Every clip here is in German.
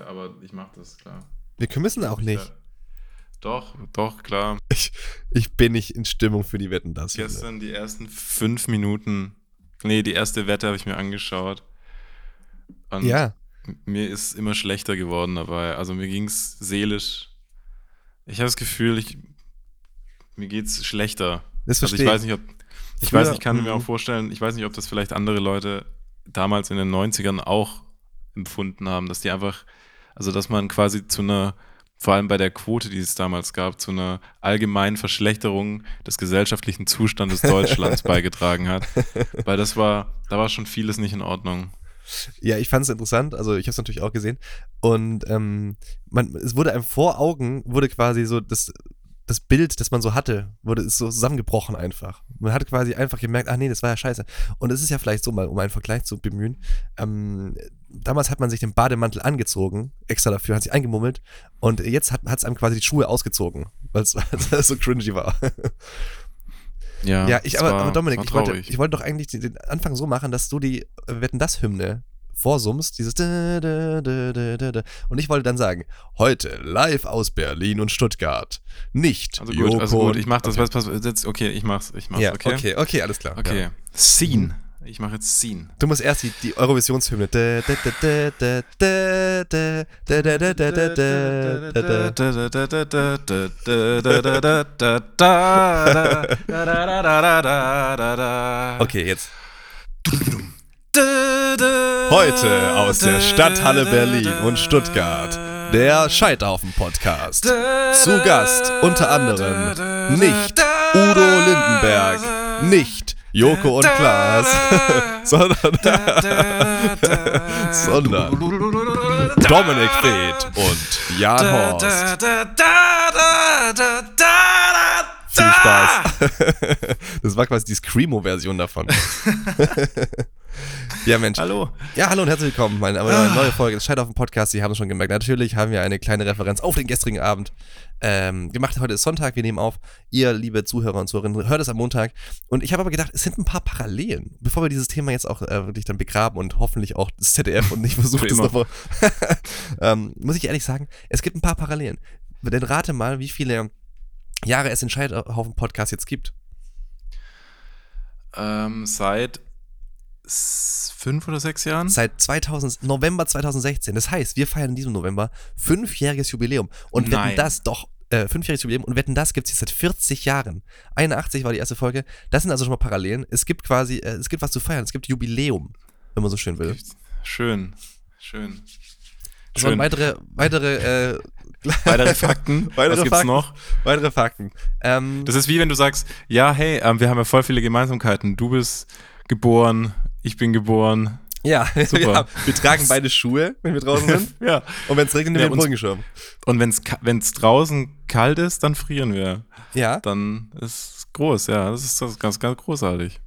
gerade, aber ich mache das, klar. Wir müssen auch nicht. Ja. Doch, doch, klar. Ich, ich bin nicht in Stimmung für die Wetten, das. Gestern die ersten fünf Minuten, nee, die erste Wette habe ich mir angeschaut. Und Ja, mir ist immer schlechter geworden dabei. Also mir ging es seelisch. Ich habe das Gefühl, ich, mir geht es schlechter. das Also verstehe ich weiß nicht, ob. Ich Früher- weiß, ich kann mir mhm. auch vorstellen, ich weiß nicht, ob das vielleicht andere Leute damals in den 90ern auch empfunden haben, dass die einfach, also dass man quasi zu einer, vor allem bei der Quote, die es damals gab, zu einer allgemeinen Verschlechterung des gesellschaftlichen Zustandes Deutschlands beigetragen hat. Weil das war, da war schon vieles nicht in Ordnung. Ja, ich fand es interessant. Also ich habe es natürlich auch gesehen. Und ähm, man, es wurde einem vor Augen, wurde quasi so das, das Bild, das man so hatte, wurde ist so zusammengebrochen einfach. Man hat quasi einfach gemerkt, ach nee, das war ja scheiße. Und es ist ja vielleicht so mal, um einen Vergleich zu bemühen. Ähm, damals hat man sich den Bademantel angezogen, extra dafür, hat sich eingemummelt. Und jetzt hat es einem quasi die Schuhe ausgezogen, weil es so cringy war. Ja, Ja, ich, aber, war, aber Dominik, ich wollte, ich wollte doch eigentlich den- Anfang so machen, dass du die äh, Wetten das Hymne vorsummst, dieses da, da, da, da, da, da. und ich wollte dann sagen, heute live aus Berlin und Stuttgart, nicht Also gut, also Joko gut, und- ich mach das, okay. pass, jetzt, okay, ich mach's, ich mach's, Ja, okay? okay, okay, alles klar. Okay. Ja. Scene. Ich mache jetzt Scene. Du musst erst die, die Eurovisionshymne. okay, jetzt. Heute aus der Stadthalle Berlin und Stuttgart. Der Scheithaufen-Podcast. Zu Gast unter anderem nicht Udo Lindenberg, nicht Joko und Klaas, sondern, sondern Dominik Feth und Jan Horst. Viel Spaß. Das war quasi die Screamo-Version davon. ja, Mensch. Hallo. Ja, hallo und herzlich willkommen. Meine, eine neue Folge des Scheit auf dem Podcast. Sie haben es schon gemerkt. Natürlich haben wir eine kleine Referenz auf den gestrigen Abend ähm, gemacht. Heute ist Sonntag, wir nehmen auf. Ihr, liebe Zuhörer und Zuhörerinnen, hört es am Montag. Und ich habe aber gedacht, es sind ein paar Parallelen. Bevor wir dieses Thema jetzt auch äh, wirklich dann begraben und hoffentlich auch das ZDF und nicht versucht, immer. nochmal. ähm, muss ich ehrlich sagen, es gibt ein paar Parallelen. Denn rate mal, wie viele Jahre es den Scheiterhaufen-Podcast jetzt gibt. Ähm, seit fünf oder sechs Jahren? Seit 2000, November 2016. Das heißt, wir feiern in diesem November fünfjähriges Jubiläum. Und Nein. wetten das doch, äh, fünfjähriges Jubiläum und wetten das gibt es jetzt seit 40 Jahren. 81 war die erste Folge. Das sind also schon mal Parallelen. Es gibt quasi, äh, es gibt was zu feiern. Es gibt Jubiläum, wenn man so schön will. Schön. Schön. Schön. weitere, weitere, äh, Weitere Fakten. Weitere Was gibt's Fakten. noch? weitere Fakten. Ähm, Das ist wie wenn du sagst, ja, hey, ähm, wir haben ja voll viele Gemeinsamkeiten. Du bist geboren, ich bin geboren. ja, Super. Wir, haben, wir tragen beide Schuhe, wenn wir draußen sind. ja. Und wenn es regnet, nehmen Ja, wir den uns- Brückenschirm. Und wenn es draußen kalt ist, dann frieren wir. Ja. Dann ist es groß, ja. Das ist das ganz, ganz großartig.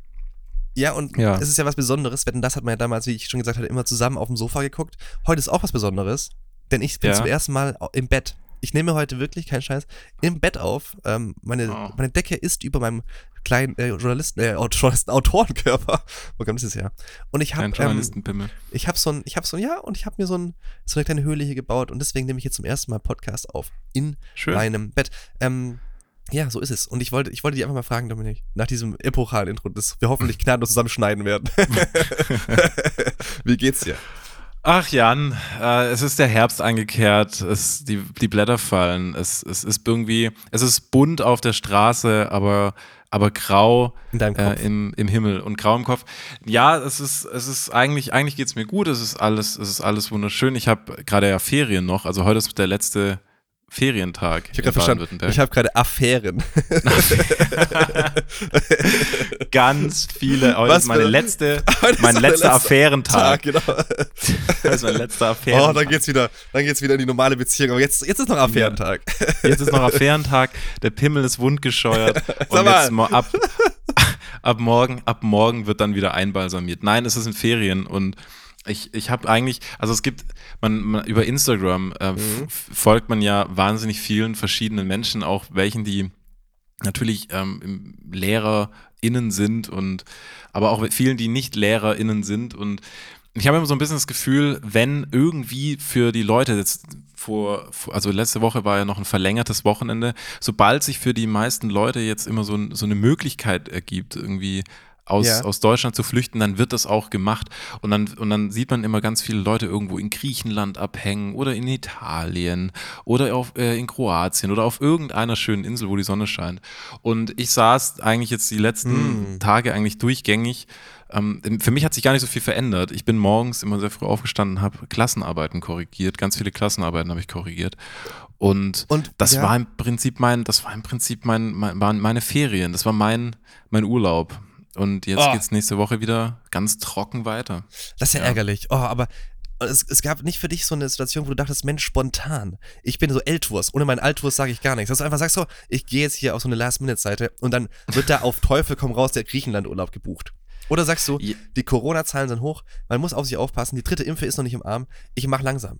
Ja, und Ja. es ist ja was Besonderes. Wetten, das hat man ja damals, wie ich schon gesagt hatte, immer zusammen auf dem Sofa geguckt. Heute ist auch was Besonderes, denn ich bin Ja. zum ersten Mal im Bett. Ich nehme heute wirklich, kein Scheiß, im Bett auf. Ähm, meine, Oh. meine Decke ist über meinem kleinen äh, Journalisten, äh, Journalisten, Autorenkörper. Wo kommt das her? Und ich habe ähm, ich habe so ein, ich habe so ein, ja, und ich habe mir so, ein, so eine kleine Höhle hier gebaut und deswegen nehme ich jetzt zum ersten Mal Podcast auf in Schön. meinem Bett. Ähm, ja, so ist es. Und ich wollte, ich wollte dich einfach mal fragen, Dominik, nach diesem epochalen Intro, das wir hoffentlich gnadenlos zusammenschneiden werden. Wie geht's dir? Ach Jan, äh, es ist der Herbst eingekehrt, es, die, die Blätter fallen, es, es ist irgendwie, es ist bunt auf der Straße, aber, aber grau äh, im, im Himmel und grau im Kopf. Ja, es ist, es ist eigentlich, eigentlich geht es mir gut, es ist alles, es ist alles wunderschön. Ich habe gerade ja Ferien noch, also heute ist der letzte Ferientag ich habe gerade verstanden. Ich habe gerade Affären. ganz viele, heute Was ist meine letzte, ist mein der letzter letzte Affärentag. genau. Das ist mein letzter Affärentag. Oh, dann geht's wieder, dann geht's wieder in die normale Beziehung. Aber jetzt, jetzt ist noch Affärentag. Jetzt ist noch Affärentag, der Pimmel ist wundgescheuert und mal. jetzt mo ab, ab morgen, ab morgen wird dann wieder einbalsamiert. Nein, es ist in Ferien und ich, ich habe eigentlich, also es gibt, man, man über Instagram äh, Mhm. folgt man ja wahnsinnig vielen verschiedenen Menschen, auch welchen, die natürlich ähm, LehrerInnen sind und aber auch vielen, die nicht LehrerInnen sind und ich habe immer so ein bisschen das Gefühl, wenn irgendwie für die Leute jetzt vor, also letzte Woche war ja noch ein verlängertes Wochenende, sobald sich für die meisten Leute jetzt immer so, so eine Möglichkeit ergibt, irgendwie aus, ja. aus Deutschland zu flüchten, dann wird das auch gemacht. Und dann, und dann sieht man immer ganz viele Leute irgendwo in Griechenland abhängen oder in Italien oder auf, äh, in Kroatien oder auf irgendeiner schönen Insel, wo die Sonne scheint. Und ich saß eigentlich jetzt die letzten mm. Tage eigentlich durchgängig. Ähm, für mich hat sich gar nicht so viel verändert. Ich bin morgens immer sehr früh aufgestanden, habe Klassenarbeiten korrigiert, ganz viele Klassenarbeiten habe ich korrigiert. Und, und das ja. war im Prinzip mein, das war im Prinzip mein, mein, waren meine Ferien, das war mein, mein Urlaub. Und jetzt oh. es nächste Woche wieder ganz trocken weiter. Das ist ja, ja. ärgerlich. Oh, aber es, es, gab nicht für dich so eine Situation, wo du dachtest, Mensch, spontan. Ich bin so L-Tours. Ohne meinen Alt-Tours sage ich gar nichts. Dass du einfach sagst so, ich gehe jetzt hier auf so eine Last-Minute-Seite und dann wird da auf Teufel komm raus der Griechenland-Urlaub gebucht. Oder sagst du, ja. die Corona-Zahlen sind hoch, man muss auf sich aufpassen, die dritte Impfe ist noch nicht im Arm, ich mache langsam.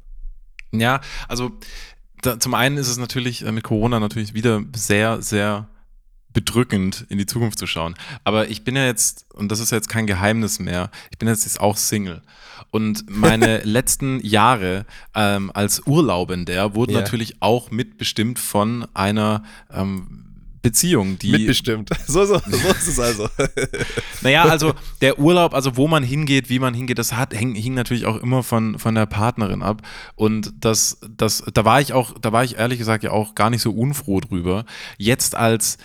Ja, also da, zum einen ist es natürlich äh, mit Corona natürlich wieder sehr, sehr bedrückend, in die Zukunft zu schauen. Aber ich bin ja jetzt, und das ist jetzt kein Geheimnis mehr, ich bin jetzt, auch Single. Und meine letzten Jahre ähm, als Urlaubender wurden ja. natürlich auch mitbestimmt von einer ähm, Beziehung, die. Mitbestimmt. So, so, so ist es also. naja, also der Urlaub, also wo man hingeht, wie man hingeht, das hat, hing, hing natürlich auch immer von, von der Partnerin ab. Und das, das, da war ich auch, da war ich ehrlich gesagt ja auch gar nicht so unfroh drüber. Jetzt als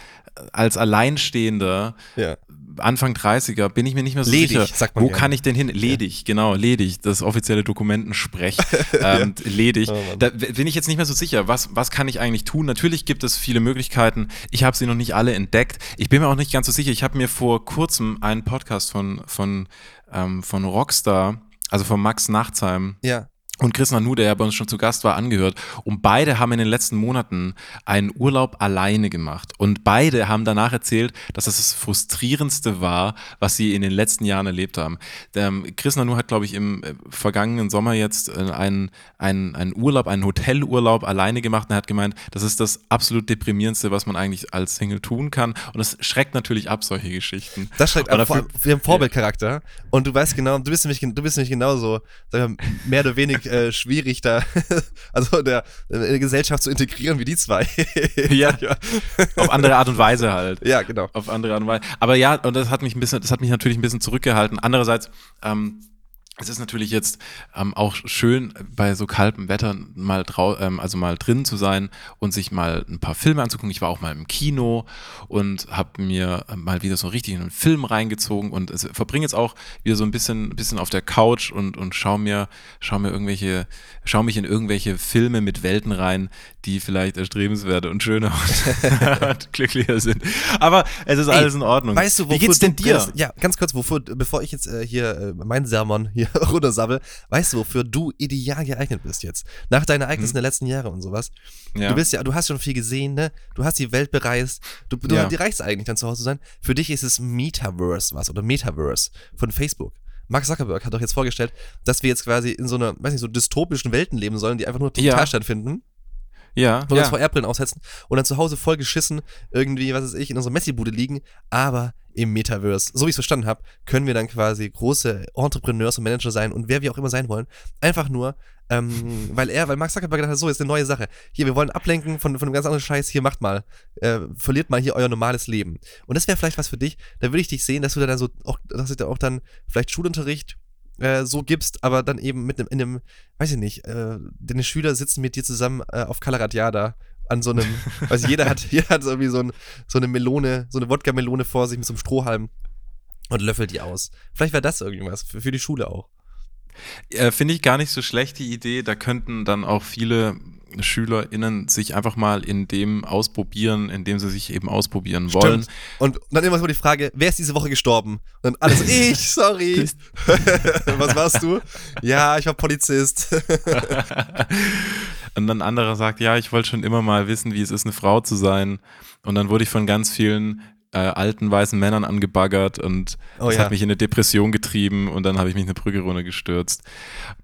als Alleinstehender ja. Anfang 30er bin ich mir nicht mehr so ledig, sicher, sagt man wo gerne. kann ich denn hin? Ledig, ja. genau, ledig, das offizielle Dokumentensprech, ähm, ja. ledig. Oh da bin ich jetzt nicht mehr so sicher, was, was kann ich eigentlich tun? Natürlich gibt es viele Möglichkeiten, ich habe sie noch nicht alle entdeckt. Ich bin mir auch nicht ganz so sicher, ich habe mir vor kurzem einen Podcast von, von, ähm, von Rockstar, also von Max Nachtsheim, ja und Chris Nanu, der ja bei uns schon zu Gast war, angehört. Und beide haben in den letzten Monaten einen Urlaub alleine gemacht. Und beide haben danach erzählt, dass das das frustrierendste war, was sie in den letzten Jahren erlebt haben. Ähm, Chris Nanu hat, glaube ich, im äh, vergangenen Sommer jetzt äh, einen, einen, einen Urlaub, einen Hotelurlaub alleine gemacht und er hat gemeint, das ist das absolut deprimierendste, was man eigentlich als Single tun kann. Und das schreckt natürlich ab, solche Geschichten. Das schreckt ab, dafür, wir haben Vorbildcharakter. Und du weißt genau, du bist nämlich, du bist nämlich genauso, mehr oder weniger äh, schwierig, da also der, in der Gesellschaft zu integrieren wie die zwei. ja, ja. Auf andere Art und Weise halt. Ja, genau. Auf andere Art und Weise. Aber ja, und das hat mich ein bisschen, das hat mich natürlich ein bisschen zurückgehalten. Andererseits, ähm, es ist natürlich jetzt ähm, auch schön, bei so kaltem Wetter mal drau ähm, also mal drin zu sein und sich mal ein paar Filme anzugucken. Ich war auch mal im Kino und habe mir mal wieder so richtig in einen Film reingezogen und verbringe jetzt auch wieder so ein bisschen, bisschen auf der Couch und, und schau mir, schau mir irgendwelche, schau mich in irgendwelche Filme mit Welten rein, die vielleicht erstrebenswert und schöner und glücklicher sind. Aber es ist Ey, alles in Ordnung. Weißt du, Wie geht's denn dir? Kannst, ja, ganz kurz, wofür, bevor ich jetzt äh, hier äh, meinen Sermon hier runtersabbel, weißt du, wofür du ideal geeignet bist jetzt? Nach deinen Ereignissen hm. der letzten Jahre und sowas. Ja. Du bist ja, du hast schon viel gesehen, ne? Du hast die Welt bereist. Du, du ja. dir reicht eigentlich dann zu Hause zu sein. Für dich ist es Metaverse was oder Metaverse von Facebook. Mark Zuckerberg hat doch jetzt vorgestellt, dass wir jetzt quasi in so einer, weiß nicht, so dystopischen Welten leben sollen, die einfach nur total ja. stattfinden. Ja. Wo wir ja. uns VR-Brillen aufsetzen und dann zu Hause voll geschissen irgendwie, was weiß ich, in unserer Messi-Bude liegen, aber im Metaverse. So wie ich es verstanden habe, können wir dann quasi große Entrepreneurs und Manager sein und wer wir auch immer sein wollen. Einfach nur, ähm, weil er, weil Mark Zuckerberg gedacht hat, so, ist eine neue Sache. Hier, wir wollen ablenken von, von einem ganz anderen Scheiß. Hier, macht mal. Äh, verliert mal hier euer normales Leben. Und das wäre vielleicht was für dich. Da würde ich dich sehen, dass du dann so, auch, dass du da auch dann vielleicht Schulunterricht äh, so gibst, aber dann eben mit einem, in einem, weiß ich nicht, äh, deine Schüler sitzen mit dir zusammen äh, auf Kalaratjada an so einem, weiß ich, jeder hat, jeder hat irgendwie so, ein, so eine Melone, so eine Wodka-Melone vor sich mit so einem Strohhalm und löffelt die aus. Vielleicht wäre das irgendwas, für, für die Schule auch. Äh, Finde ich gar nicht so schlecht, die Idee. Da könnten dann auch viele SchülerInnen sich einfach mal in dem ausprobieren, in dem sie sich eben ausprobieren wollen. Stimmt. Und dann immer so die Frage, wer ist diese Woche gestorben? Und dann alles, ich, sorry. Was warst du? Ja, ich war Polizist. Und dann anderer sagt, ja, ich wollte schon immer mal wissen, wie es ist, eine Frau zu sein. Und dann wurde ich von ganz vielen äh, alten weißen Männern angebaggert und Oh das ja. hat mich in eine Depression getrieben und dann habe ich mich eine Brücke runtergestürzt.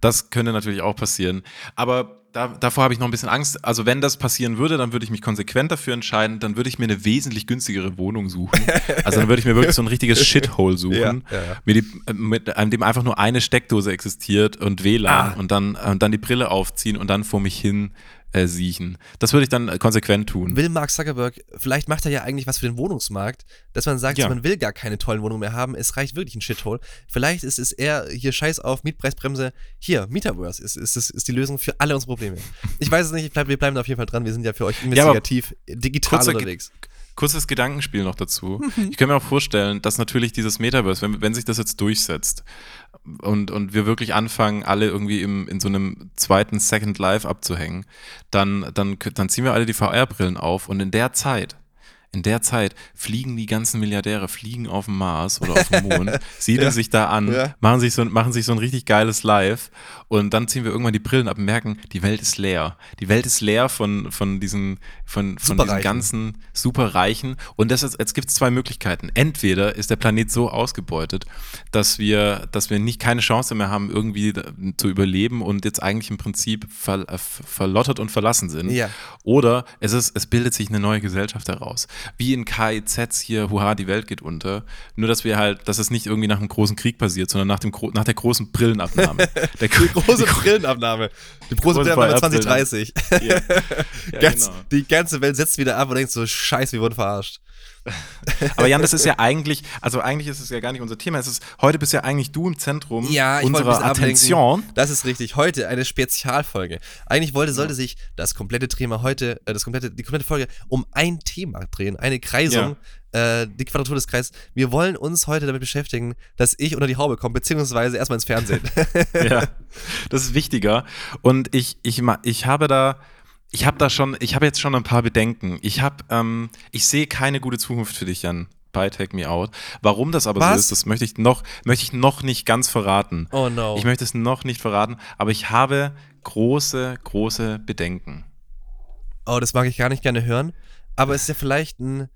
Das könnte natürlich auch passieren. Aber da, davor habe ich noch ein bisschen Angst. Also wenn das passieren würde, dann würde ich mich konsequent dafür entscheiden, dann würde ich mir eine wesentlich günstigere Wohnung suchen. Also dann würde ich mir wirklich so ein richtiges Shithole suchen, Ja, ja. Mit, äh, mit an dem einfach nur eine Steckdose existiert und WLAN Ah. und dann, und dann die Brille aufziehen und dann vor mich hin äh, siechen. Das würde ich dann äh, konsequent tun. Will Mark Zuckerberg, vielleicht macht er ja eigentlich was für den Wohnungsmarkt, dass man sagt, Ja. man will gar keine tollen Wohnungen mehr haben, es reicht wirklich ein Shithole. Vielleicht ist es eher hier Scheiß auf Mietpreisbremse, hier, Metaverse ist, ist, ist, ist die Lösung für alle unsere Probleme. Ich weiß es nicht, ich bleib, wir bleiben auf jeden Fall dran, wir sind ja für euch Ja, aber investigativ, digital kurzer unterwegs. Kurzes Gedankenspiel noch dazu. Mhm. Ich kann mir auch vorstellen, dass natürlich dieses Metaverse, wenn, wenn sich das jetzt durchsetzt und, und wir wirklich anfangen, alle irgendwie im, in so einem zweiten Second Life abzuhängen, dann, dann, dann ziehen wir alle die VR-Brillen auf und in der Zeit, in der Zeit fliegen die ganzen Milliardäre, fliegen auf dem Mars oder auf dem Mond, siedeln Ja. sich da an, Ja. machen, sich so, machen sich so ein richtig geiles Live und dann ziehen wir irgendwann die Brillen ab und merken, die Welt ist leer. Die Welt ist leer von, von diesen, von, von diesen ganzen Superreichen. Und das ist, jetzt gibt es zwei Möglichkeiten. Entweder ist der Planet so ausgebeutet, dass wir, dass wir nicht keine Chance mehr haben, irgendwie zu überleben und jetzt eigentlich im Prinzip ver, äh, verlottert und verlassen sind. Ja. Oder es ist, es bildet sich eine neue Gesellschaft heraus. Wie in KIZs hier, hurra, die Welt geht unter. Nur, dass wir halt, dass es nicht irgendwie nach einem großen Krieg passiert, sondern nach, dem, nach der großen Brillenabnahme. der, Die große Brillenabnahme. Die große Große Brillenabnahme Brillenabnahme. 2030. ja. Ja, Ganz, genau. Die ganze Welt setzt wieder ab und denkt so, scheiße, wir wurden verarscht. Aber Jan, das ist ja eigentlich, also eigentlich ist es ja gar nicht unser Thema. Es ist, heute bist ja eigentlich du im Zentrum Ja, unserer bisschen ablenken. Attention. Das ist richtig. Heute eine Spezialfolge. Eigentlich wollte, sollte sich das komplette Thema heute, äh, das komplette, die komplette Folge um ein Thema drehen. Eine Kreisung, äh, die Quadratur des Kreises. Wir wollen uns heute damit beschäftigen, dass ich unter die Haube komme, beziehungsweise erstmal ins Fernsehen. Ja, das ist wichtiger. Und ich, ich, ich habe da, ich habe da schon, ich habe jetzt schon ein paar Bedenken. Ich habe, ähm, ich sehe keine gute Zukunft für dich, Jan. Bei Take Me Out. Warum das aber so Was? ist, das möchte ich noch, möchte ich noch nicht ganz verraten. Oh no. Ich möchte es noch nicht verraten, aber ich habe große, große Bedenken. Oh, das mag ich gar nicht gerne hören. Aber es ist ja vielleicht ein,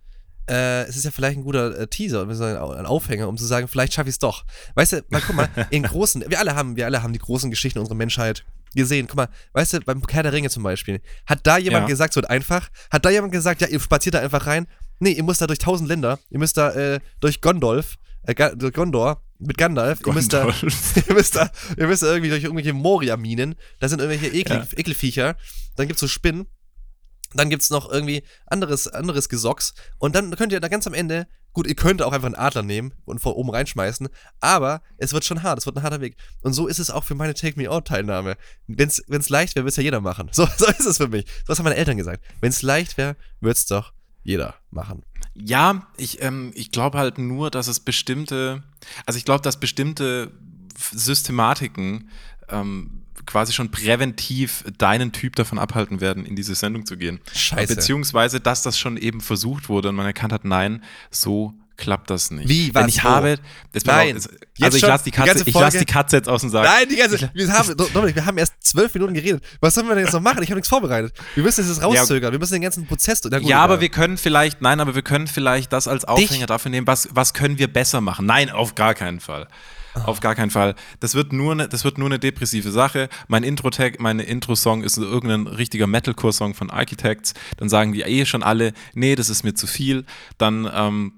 äh, es ist ja vielleicht ein guter äh, Teaser, ein Aufhänger, um zu sagen, vielleicht schaffe ich es doch. Weißt du, mal, guck mal, in großen, wir alle haben, wir alle haben die großen Geschichten unserer Menschheit gesehen. Guck mal, weißt du, beim Herr der Ringe zum Beispiel, hat da jemand Ja. gesagt, so einfach, hat da jemand gesagt, ja, ihr spaziert da einfach rein? Nee, ihr müsst da durch tausend Länder, ihr müsst da äh, durch Gondolf, äh, durch Gondor, mit Gandalf, ihr müsst da, ihr müsst da, ihr müsst da irgendwie durch irgendwelche Moria-Minen, da sind irgendwelche Ekel, Ja. Ekelviecher, dann gibt's so Spinnen, dann gibt's noch irgendwie anderes, anderes Gesocks und dann könnt ihr da ganz am Ende, gut, ihr könnt auch einfach einen Adler nehmen und von oben reinschmeißen, aber es wird schon hart, es wird ein harter Weg. Und so ist es auch für meine Take Me Out Teilnahme. Wenn's, wenn's leicht wäre, würde es ja jeder machen. So, so ist es für mich. So was haben meine Eltern gesagt. Wenn's leicht wäre, wird's doch jeder machen. Ja, ich, ähm, ich glaube halt nur, dass es bestimmte, also ich glaube, dass bestimmte Systematiken ähm, quasi schon präventiv deinen Typ davon abhalten werden, in diese Sendung zu gehen. Scheiße. Beziehungsweise, dass das schon eben versucht wurde und man erkannt hat, nein, so klappt das nicht. Wie, Wenn was, ich wo? habe, das Nein. also Jetzt ich lasse die Die Katze, ganze ich lasse die Katze jetzt außen sagen. Nein, die ganze, wir haben, Dominik, wir haben erst zwölf Minuten geredet. Was sollen wir denn jetzt noch machen? Ich habe nichts vorbereitet. Wir müssen jetzt rauszögern. Wir müssen den ganzen Prozess. Na gut, ja, aber egal. wir können vielleicht, nein, aber wir können vielleicht das als Aufhänger dafür nehmen, was, was können wir besser machen? Nein, auf gar keinen Fall. Auf gar keinen Fall. Das wird nur eine, das wird nur eine depressive Sache. Mein Intro-Tag, meine Intro-Song ist irgendein richtiger Metalcore-Song von Architects. Dann sagen die eh schon alle, nee, das ist mir zu viel. Dann, ähm,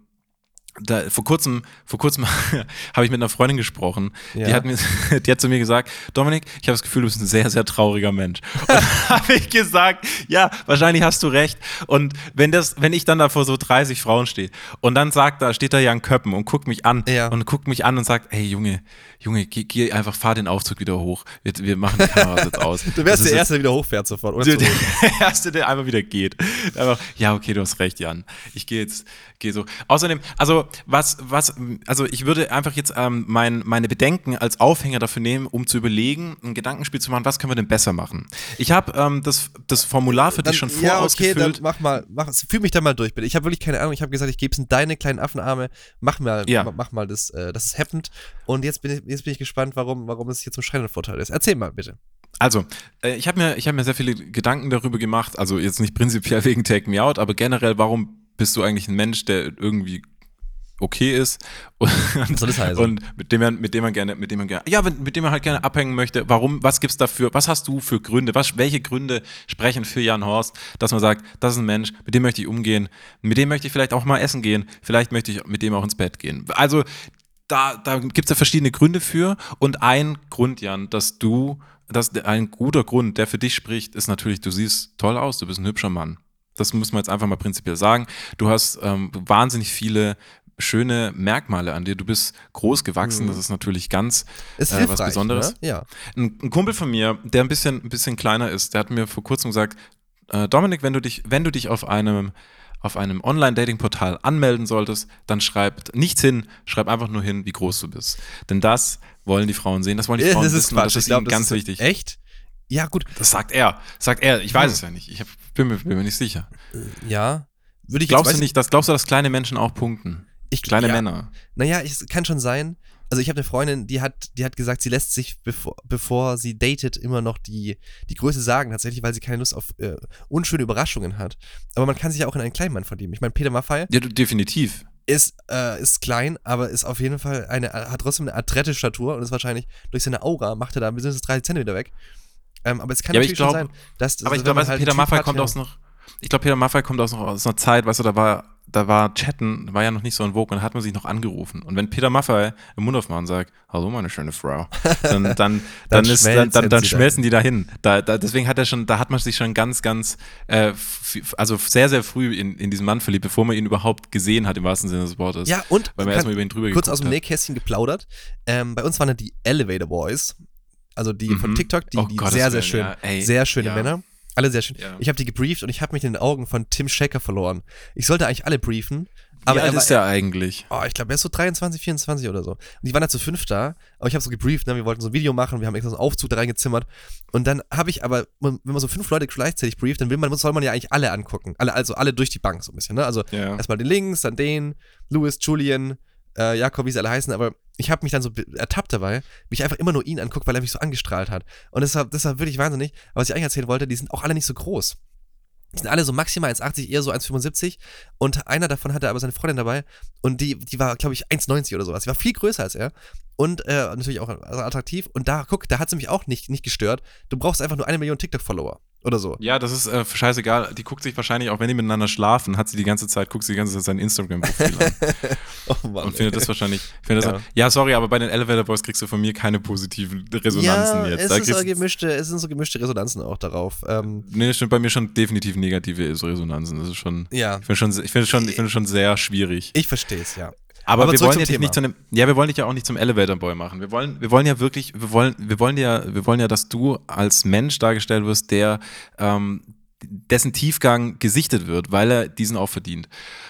da, vor kurzem, vor kurzem habe ich mit einer Freundin gesprochen. Die, Ja. hat mir, die hat zu mir gesagt, Dominik, ich habe das Gefühl, du bist ein sehr, sehr trauriger Mensch. Und habe ich gesagt, ja, wahrscheinlich hast du recht. Und wenn das, wenn ich dann da vor so 30 Frauen stehe und dann sagt da, steht da Jan Köppen und guckt mich an Ja. und guckt mich an und sagt, hey Junge, Junge, geh, geh einfach, fahr den Aufzug wieder hoch. Wir, wir machen die Kameras jetzt aus. Du wärst der Erste, der wieder hochfährt sofort. ohne der, der Erste, der einfach wieder geht. Einfach, ja, okay, du hast recht, Jan. Ich gehe jetzt, gehe so. Außerdem, also was, was, also ich würde einfach jetzt ähm, mein, meine Bedenken als Aufhänger dafür nehmen, um zu überlegen, ein Gedankenspiel zu machen, was können wir denn besser machen. Ich habe ähm, das, das Formular für Dann, dich schon ja, okay, dann vorausgefüllt. mach mal, mach, fühl mich da mal durch, bitte. Ich habe wirklich keine Ahnung. Ich habe gesagt, ich gebe es in deine kleinen Affenarme. Mach mal, Ja. mach, mal das, äh, das ist happened. Und jetzt bin ich, jetzt bin ich gespannt, warum, warum es hier zum schreienden Vorteil ist. Erzähl mal, bitte. Also, äh, ich habe mir, ich hab mir sehr viele Gedanken darüber gemacht, also jetzt nicht prinzipiell wegen Take Me Out, aber generell, warum bist du eigentlich ein Mensch, der irgendwie okay ist und, soll das heißen? und mit dem man mit dem man gerne mit dem man gerne ja mit dem man halt gerne abhängen möchte warum was gibt's dafür was hast du für Gründe was welche Gründe sprechen für Jan Horst dass man sagt das ist ein Mensch mit dem möchte ich umgehen mit dem möchte ich vielleicht auch mal essen gehen vielleicht möchte ich mit dem auch ins Bett gehen also da, da gibt es ja verschiedene Gründe für und ein Grund, Jan, dass du, dass ein guter Grund, der für dich spricht, ist natürlich, du siehst toll aus, du bist ein hübscher Mann. Das muss man jetzt einfach mal prinzipiell sagen. Du hast ähm, wahnsinnig viele schöne Merkmale an dir. Du bist groß gewachsen, Mhm. das ist natürlich ganz Ist äh, was Besonderes. Ne? Ja. Ein, ein Kumpel von mir, der ein bisschen, ein bisschen kleiner ist, der hat mir vor kurzem gesagt, äh, Dominik, wenn du dich, wenn du dich auf einem auf einem Online-Dating-Portal anmelden solltest, dann schreib nichts hin, schreib einfach nur hin, wie groß du bist. Denn das wollen die Frauen sehen, das wollen die Ja, Frauen das ist wissen Quatsch. das ist glaub, ihnen das ganz ist wichtig. Echt? Ja, gut. Das sagt er, sagt er, ich weiß Hm. es ja nicht, ich hab, bin, mir, bin mir nicht sicher. Ja. Würde ich Glaubst jetzt, du nicht, dass, glaubst du, dass kleine Menschen auch punkten? Ich, Kleine ja, Männer. Naja, es kann schon sein. Also ich habe eine Freundin, die hat, die hat gesagt, sie lässt sich, bevor, bevor sie datet, immer noch die, die Größe sagen, tatsächlich, weil sie keine Lust auf äh, unschöne Überraschungen hat. Aber man kann sich ja auch in einen kleinen Mann verlieben. Ich meine, Peter Maffay Ja, definitiv. ist, äh, ist klein, aber ist auf jeden Fall eine, hat trotzdem eine adrette Statur und ist wahrscheinlich durch seine Aura macht er da mindestens 30 Zentimeter weg. Ähm, aber es kann Ja, natürlich ich glaub- schon sein, dass Aber ich wenn glaube, halt Peter Maffay kommt ja. aus noch. Ich glaube, Peter Maffay kommt aus noch aus einer Zeit, weißt du, da war, da war Chatten, war ja noch nicht so in Vogue und hat man sich noch angerufen. Und wenn Peter Maffay im Mund aufmacht und sagt, hallo meine schöne Frau, dann, dann, dann, Dann ist, dann, schmelzen dann, dann schmelzen die dahin. Da, da, deswegen hat er schon, da hat man sich schon ganz, ganz, äh, also sehr, sehr früh in, in diesen Mann verliebt, bevor man ihn überhaupt gesehen hat, im wahrsten Sinne des Wortes. Ja, und Weil man erstmal über ihn drüber kurz aus dem hat. Nähkästchen geplaudert. Ähm, bei uns waren ja die Elevator Boys, also die von Mhm. TikTok, die, Oh, die Gottes sehr, sehr schön, ja, ey, sehr schöne ja. Männer. Alle sehr schön. Ja. Ich habe die gebrieft und ich habe mich in den Augen von Tim Shaker verloren. Ich sollte eigentlich alle briefen, aber Wie er alt war, ist der eigentlich? Oh, ich glaube, er ist so 23, 24 oder so. Und die waren da zu fünf da, aber ich habe so gebrieft, ne? wir wollten so ein Video machen, wir haben extra so einen Aufzug da reingezimmert. Und dann habe ich aber, wenn man so fünf Leute gleichzeitig brieft, dann will man, soll man ja eigentlich alle angucken. Alle, also alle durch die Bank so ein bisschen, ne? Also Ja. erstmal den links, dann den, Louis, Julian, äh, Jakob, wie sie alle heißen, aber ich habe mich dann so ertappt dabei, wie ich einfach immer nur ihn angucke, weil er mich so angestrahlt hat. Und das war wirklich wahnsinnig. Aber was ich eigentlich erzählen wollte, die sind auch alle nicht so groß. Die sind alle so maximal 1,80, eher so 1,75. Und einer davon hatte aber seine Freundin dabei. Und die, die war, glaube ich, 1,90 oder sowas. Die war viel größer als er. Und äh, natürlich auch attraktiv. Und da, guck, da hat sie mich auch nicht, nicht gestört. Du brauchst einfach nur eine Million TikTok-Follower. Oder so. Ja, das ist äh, scheißegal. Die guckt sich wahrscheinlich, auch wenn die miteinander schlafen, hat sie die ganze Zeit, guckt sie die ganze Zeit sein Instagram-Profil an. Oh Mann. und findet das wahrscheinlich. Findet Ja. das, ja, sorry, aber bei den Elevator Boys kriegst du von mir keine positiven Resonanzen ja, jetzt. Es, Da ist so gemischte, es sind so gemischte Resonanzen auch darauf. Ähm, nee, das stimmt bei mir schon definitiv negative Resonanzen. Das ist schon. ja, Ich finde schon, ich finde schon, ich finde schon sehr schwierig. ich verstehe es, ja. Aber, Aber wir wollen ja dich nicht zu einem, ja, wir wollen dich ja auch nicht zum Elevator Boy machen. Wir wollen, wir wollen ja wirklich, wir wollen, wir wollen ja, wir wollen ja, dass du als Mensch dargestellt wirst, der ähm, dessen Tiefgang gesichtet wird, weil er diesen auch verdient.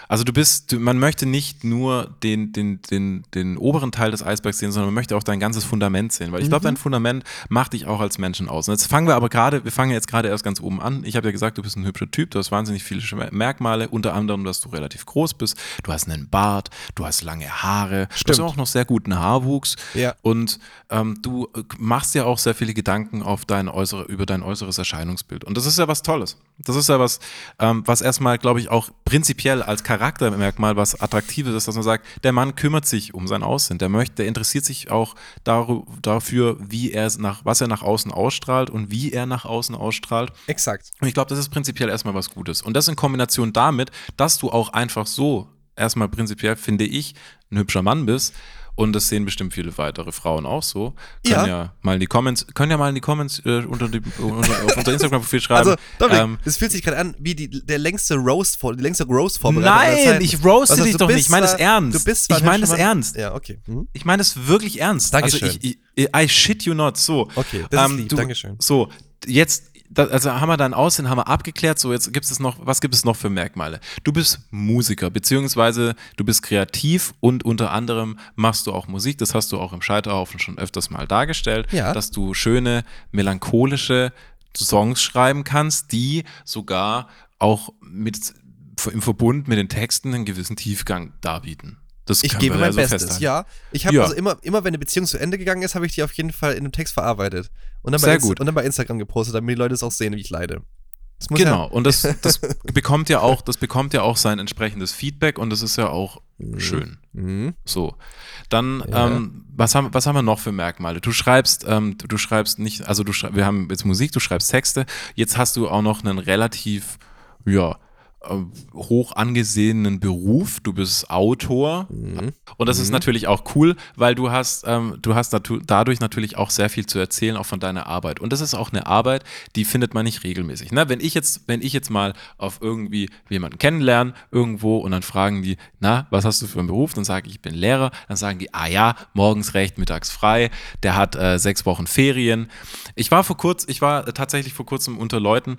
Also du bist, du, man möchte nicht nur den, den, den, den oberen Teil des Eisbergs sehen, sondern man möchte auch dein ganzes Fundament sehen, weil ich glaube, Mhm. dein Fundament macht dich auch als Menschen aus. Und jetzt fangen wir aber gerade, wir fangen jetzt gerade erst ganz oben an. Ich habe ja gesagt, du bist ein hübscher Typ, du hast wahnsinnig viele Merkmale, unter anderem, dass du relativ groß bist, du hast einen Bart, du hast lange Haare, du Stimmt. hast auch noch sehr guten Haarwuchs Ja. und ähm, du äh, machst ja auch sehr viele Gedanken auf dein äußere, über dein äußeres Erscheinungsbild. Und das ist ja was Tolles. Das ist ja was, ähm, was erstmal, glaube ich, auch prinzipiell als Charaktermerkmal was Attraktives ist, dass man sagt, der Mann kümmert sich um sein Aussehen. Der möchte, der interessiert sich auch dafür, wie er nach, was er nach außen ausstrahlt und wie er nach außen ausstrahlt. Exakt. Und ich glaube, das ist prinzipiell erstmal was Gutes. Und das in Kombination damit, dass du auch einfach so erstmal prinzipiell, finde ich, ein hübscher Mann bist. Und das sehen bestimmt viele weitere Frauen auch so. Können Ja. ja, mal in die Comments, können ja mal in die Comments äh, unter, die, unter auf unser Instagram-Profil schreiben. Also, Dominik, ähm, es fühlt sich gerade an wie die, der längste Roast, vor, die längste aller Nein, ich roaste heißt, dich doch nicht. Ich meine es ernst. Du bist Ich ein meine es ernst. Ja, okay. Mhm. ich meine es wirklich ernst. Dankeschön. Also ich, ich, I shit you not. So. Okay, das ist Ähm, lieb. du- Dankeschön. So, jetzt, da, also haben wir dein Aussehen, haben wir abgeklärt. So, jetzt gibt es noch, was gibt es noch für Merkmale? Du bist Musiker, beziehungsweise du bist kreativ und unter anderem machst du auch Musik. Das hast du auch im Scheiterhaufen schon öfters mal dargestellt, Ja. dass du schöne, melancholische Songs schreiben kannst, die sogar auch mit, im Verbund mit den Texten einen gewissen Tiefgang darbieten. Das Ich gebe mein ja so Bestes, festhalten. ja. Ich habe Ja. also immer, immer, wenn eine Beziehung zu Ende gegangen ist, habe ich die auf jeden Fall in einem Text verarbeitet. Und dann, bei Sehr Inst- gut. und dann bei Instagram gepostet, damit die Leute es auch sehen, wie ich leide. Genau, Ja, und das, das bekommt ja auch, das bekommt ja auch sein entsprechendes Feedback und das ist ja auch schön. mhm. So. Dann, Ja. ähm, was, haben, was haben wir noch für Merkmale? Du schreibst, ähm, du, du schreibst nicht, also du wir haben jetzt Musik, du schreibst Texte, jetzt hast du auch noch einen relativ, ja, hoch angesehenen Beruf. Du bist Autor. Mhm. Und das ist natürlich auch cool, weil du hast, ähm, du hast dadurch natürlich auch sehr viel zu erzählen, auch von deiner Arbeit. Und das ist auch eine Arbeit, die findet man nicht regelmäßig. Ne? Wenn ich jetzt, wenn ich jetzt mal auf irgendwie jemanden kennenlerne, irgendwo und dann fragen die, na, was hast du für einen Beruf? Dann sage ich, ich bin Lehrer. Dann sagen die, ah ja, morgens recht, mittags frei. Der hat äh, sechs Wochen Ferien. Ich war vor kurz, ich war äh, tatsächlich vor kurzem unter Leuten,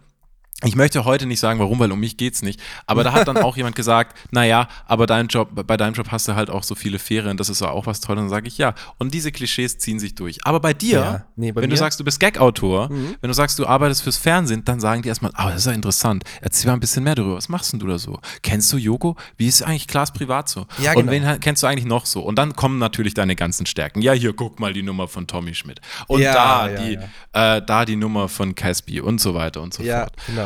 ich möchte heute nicht sagen, warum, weil um mich geht's nicht. Aber da hat dann auch jemand gesagt, naja, aber dein Job, bei deinem Job hast du halt auch so viele Ferien, das ist ja auch was Tolles. Und dann sage ich ja. Und diese Klischees ziehen sich durch. Aber bei dir, Ja. Nee, bei wenn du mir- sagst, du bist Gag-Autor, Mhm. wenn du sagst, du arbeitest fürs Fernsehen, dann sagen die erstmal, ah, das ist ja interessant. Erzähl mal ein bisschen mehr darüber. Was machst denn du da so? Kennst du Joko? Wie ist eigentlich Klaas privat so? Ja, Und genau. wen ha- kennst du eigentlich noch so? Und dann kommen natürlich deine ganzen Stärken. Ja, hier, guck mal die Nummer von Tommy Schmidt. Und Ja, da, ja, die, Äh, da die Nummer von Caspi und so weiter und so fort. genau.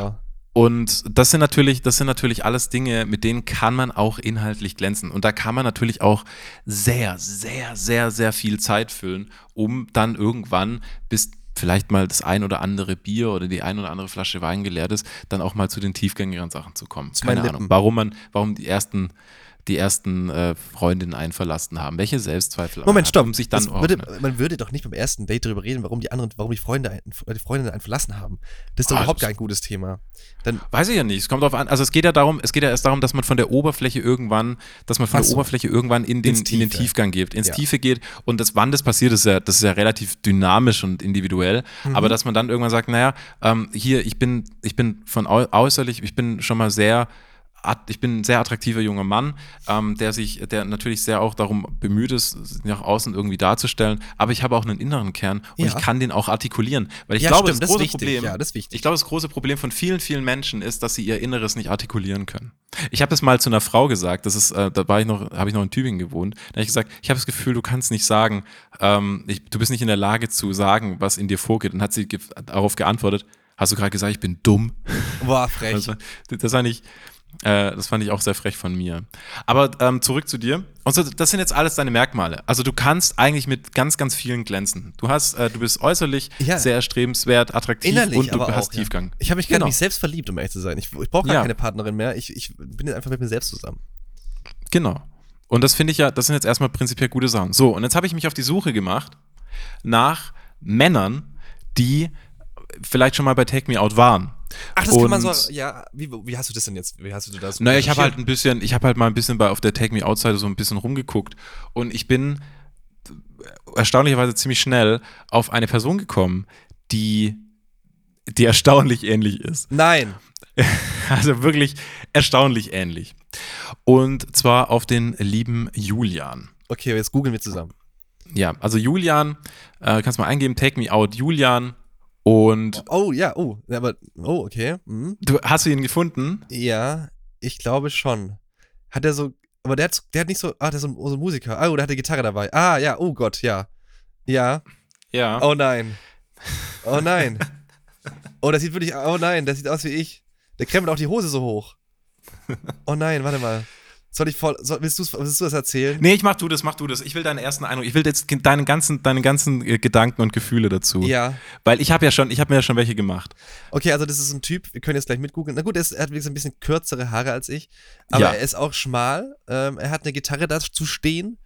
Und das sind natürlich, das sind natürlich alles Dinge, mit denen kann man auch inhaltlich glänzen. Und da kann man natürlich auch sehr, sehr, sehr, sehr viel Zeit füllen, um dann irgendwann, bis vielleicht mal das ein oder andere Bier oder die ein oder andere Flasche Wein geleert ist, dann auch mal zu den tiefgängigeren Sachen zu kommen. Keine Ahnung, warum man, warum die ersten die ersten äh, Freundinnen einen verlassen haben. Welche Selbstzweifel Moment, stopp. um sich dann würde, man würde doch nicht beim ersten Date darüber reden, warum die anderen, warum die Freunde, die Freundinnen einen verlassen haben. Das ist doch Ah, überhaupt kein gutes Thema. Dann, Weiß ich ja nicht. Es kommt drauf an. Also es geht ja darum, es geht ja erst darum, dass man von der Oberfläche irgendwann, dass man von Ach der so. Oberfläche irgendwann in den, in den. Tiefgang geht, ins Ja. Tiefe geht. Und das, wann das passiert, ist ja, das ist ja relativ dynamisch und individuell. Mhm. Aber dass man dann irgendwann sagt, naja, ähm, hier, ich bin, ich bin von äußerlich, ich bin schon mal sehr ich bin ein sehr attraktiver junger Mann, ähm, der sich, der natürlich sehr auch darum bemüht ist, sich nach außen irgendwie darzustellen. Aber ich habe auch einen inneren Kern und Ja. ich kann den auch artikulieren. Weil ich Ja, glaube, stimmt, das große. Problem, Ja, das ich glaube, das große Problem von vielen, vielen Menschen ist, dass sie ihr Inneres nicht artikulieren können. Ich habe das mal zu einer Frau gesagt, das ist, äh, da war ich noch, habe ich noch in Tübingen gewohnt. Da habe ich gesagt, ich habe das Gefühl, du kannst nicht sagen, ähm, ich, du bist nicht in der Lage zu sagen, was in dir vorgeht. Und hat sie ge darauf geantwortet, hast du gerade gesagt, ich bin dumm? boah, frech. Das, war- das fand ich, äh, das fand ich auch sehr frech von mir. Aber ähm, zurück zu dir. Und so, das sind jetzt alles deine Merkmale. Also du kannst eigentlich mit ganz, ganz vielen glänzen. Du hast, äh, du bist äußerlich Ja. sehr erstrebenswert, attraktiv Innerlich und du aber hast auch, ja. Tiefgang. Ich habe mich gerne Genau. mich selbst verliebt, um ehrlich zu sein. Ich, ich brauche gar Ja. keine Partnerin mehr. Ich, ich bin jetzt einfach mit mir selbst zusammen. Genau. Und das finde ich ja, das sind jetzt erstmal prinzipiell gute Sachen. So, und jetzt habe ich mich auf die Suche gemacht nach Männern, die vielleicht schon mal bei Take Me Out waren. Ach, das kann man Und- so. Ja, wie, wie hast du das denn jetzt? Wie hast du das? Naja, ich habe halt ein bisschen, ich habe halt mal ein bisschen bei auf der Take Me Outside so ein bisschen rumgeguckt und ich bin erstaunlicherweise ziemlich schnell auf eine Person gekommen, die, die erstaunlich ähnlich ist. Nein. Also wirklich erstaunlich ähnlich. Und zwar auf den lieben Julian. Okay, jetzt googeln wir zusammen. Ja, also Julian, äh, kannst mal eingeben, Take Me Out Julian. Und Oh, ja, oh. Aber, oh, okay. Mhm. du hast du ihn gefunden? Ja, ich glaube schon. Hat er so. Aber der hat, der hat nicht so. Ah, der ist so, ein- so ein Musiker. Ah, oh, der hat eine Gitarre dabei. Ah, ja, oh Gott, ja. Ja. Ja. Oh nein. Oh nein. Oh, das sieht wirklich. Oh nein, das sieht aus wie ich. Der krempelt auch die Hose so hoch. Oh nein, warte mal. Soll ich voll. Soll, willst, willst du das erzählen? Nee, ich mach du das, mach du das. Ich will deinen ersten Eindruck. Ich will jetzt deine ganzen, deine ganzen äh, Gedanken und Gefühle dazu. Ja. Weil ich habe ja schon, ich habe mir ja schon welche gemacht. Okay, also das ist ein Typ, wir können jetzt gleich mitgoogeln. Na gut, er, ist, er hat wirklich ein bisschen kürzere Haare als ich, aber Ja. er ist auch schmal. Ähm, er hat eine Gitarre da zu stehen.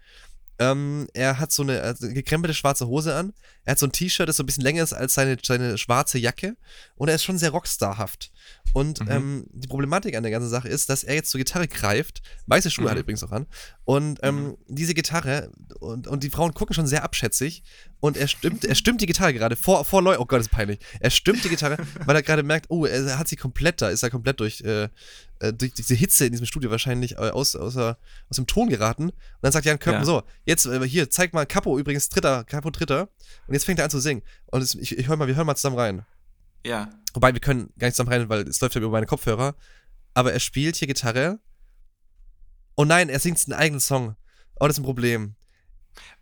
Ähm, er hat so eine, eine gekrempelte schwarze Hose an. Er hat so ein T-Shirt, das so ein bisschen länger ist als seine, seine schwarze Jacke. Und er ist schon sehr rockstarhaft. Und Mhm. ähm, die Problematik an der ganzen Sache ist, dass er jetzt zur Gitarre greift. Weiße Schuhe Mhm. hat er übrigens auch an. Und ähm, diese Gitarre, und, und die Frauen gucken schon sehr abschätzig. Und er stimmt, er stimmt die Gitarre gerade vor, vor Leuten. Oh Gott, das ist peinlich. Er stimmt die Gitarre, weil er gerade merkt, oh, er hat sie komplett, da ist er komplett durch, äh, äh, durch diese Hitze in diesem Studio wahrscheinlich äh, aus, außer, aus dem Ton geraten. Und dann sagt Jan Köppen Ja. so, jetzt äh, hier, zeig mal, Capo übrigens, dritter, Capo dritter. Und jetzt fängt er an zu singen. Und es, ich, ich hör mal, wir hören mal zusammen rein. Ja. Wobei, wir können gar nicht zusammen rein, weil es läuft ja über meine Kopfhörer. Aber er spielt hier Gitarre. Oh nein, er singt einen eigenen Song. Oh, das ist ein Problem.